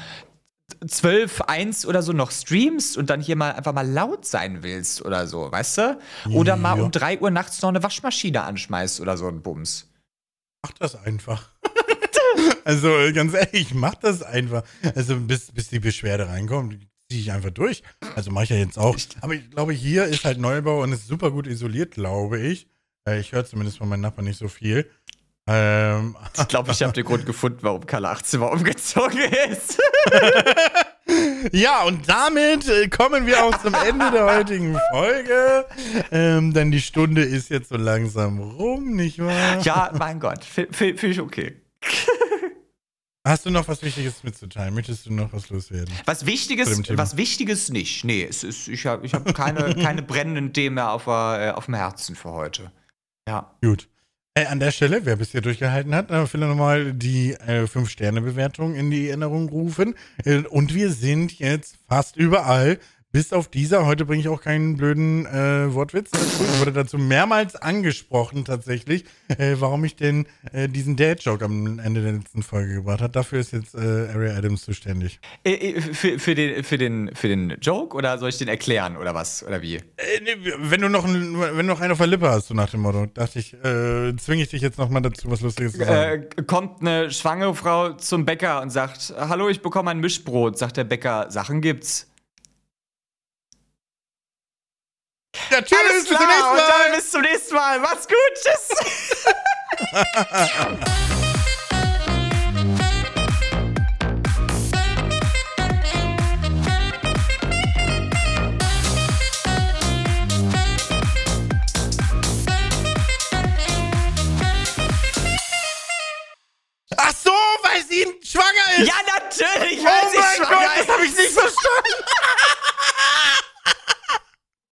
12, 1 oder so noch streamst und dann hier mal einfach mal laut sein willst oder so, weißt du? Oder mal Ja. um 3 Uhr nachts noch eine Waschmaschine anschmeißt oder so ein Bums. Mach das einfach. Also äh, ganz ehrlich, mach das einfach. Also bis, bis die Beschwerde reinkommt, ziehe ich einfach durch. Also mache ich ja jetzt auch. Aber ich glaube, hier ist halt Neubau und ist super gut isoliert, glaube ich. Äh, Ich höre zumindest von meinen Nachbarn nicht so viel. Ähm, Ich glaube, ich habe den Grund gefunden, warum Kalle 18 Mal umgezogen ist. ja, und damit äh, kommen wir auch zum Ende der heutigen Folge. Ähm, denn die Stunde ist jetzt so langsam rum, nicht wahr? ja, mein Gott, finde ich okay. Hast du noch was Wichtiges mitzuteilen? Möchtest du noch was loswerden? Was Wichtiges, was Wichtiges nicht. Nee, es ist, ich habe ich hab keine, keine brennenden Themen mehr auf, äh, auf dem Herzen für heute. Ja. Gut. Äh, an der Stelle, wer bis hier durchgehalten hat, äh, will nochmal die äh, 5-Sterne-Bewertung in die Erinnerung rufen. Äh, und wir sind jetzt fast überall, bis auf dieser. Heute bringe ich auch keinen blöden äh, Wortwitz dazu. Ich wurde dazu mehrmals angesprochen, tatsächlich, äh, warum ich denn äh, diesen Dad-Joke am Ende der letzten Folge gebracht habe. Dafür ist jetzt äh, Ariel Adams zuständig. Äh, äh, Für, für, den, für, den, für den Joke oder soll ich den erklären oder was? Oder wie? Nee, wenn du noch, ein, wenn du noch einen auf der Lippe hast, so nach dem Motto, dachte ich, äh, zwinge ich dich jetzt nochmal dazu, was Lustiges zu sagen. Kommt eine schwangere Frau zum Bäcker und sagt: Hallo, ich bekomme ein Mischbrot. Sagt der Bäcker: Sachen gibt's. Ja, tschüss, Alles bis zum klar, nächsten und Mal. dann bis zum nächsten Mal. Macht's gut, tschüss. Ach so, weil sie schwanger ist. Ja, natürlich. oh sie schwanger Gott, das habe ich nicht verstanden.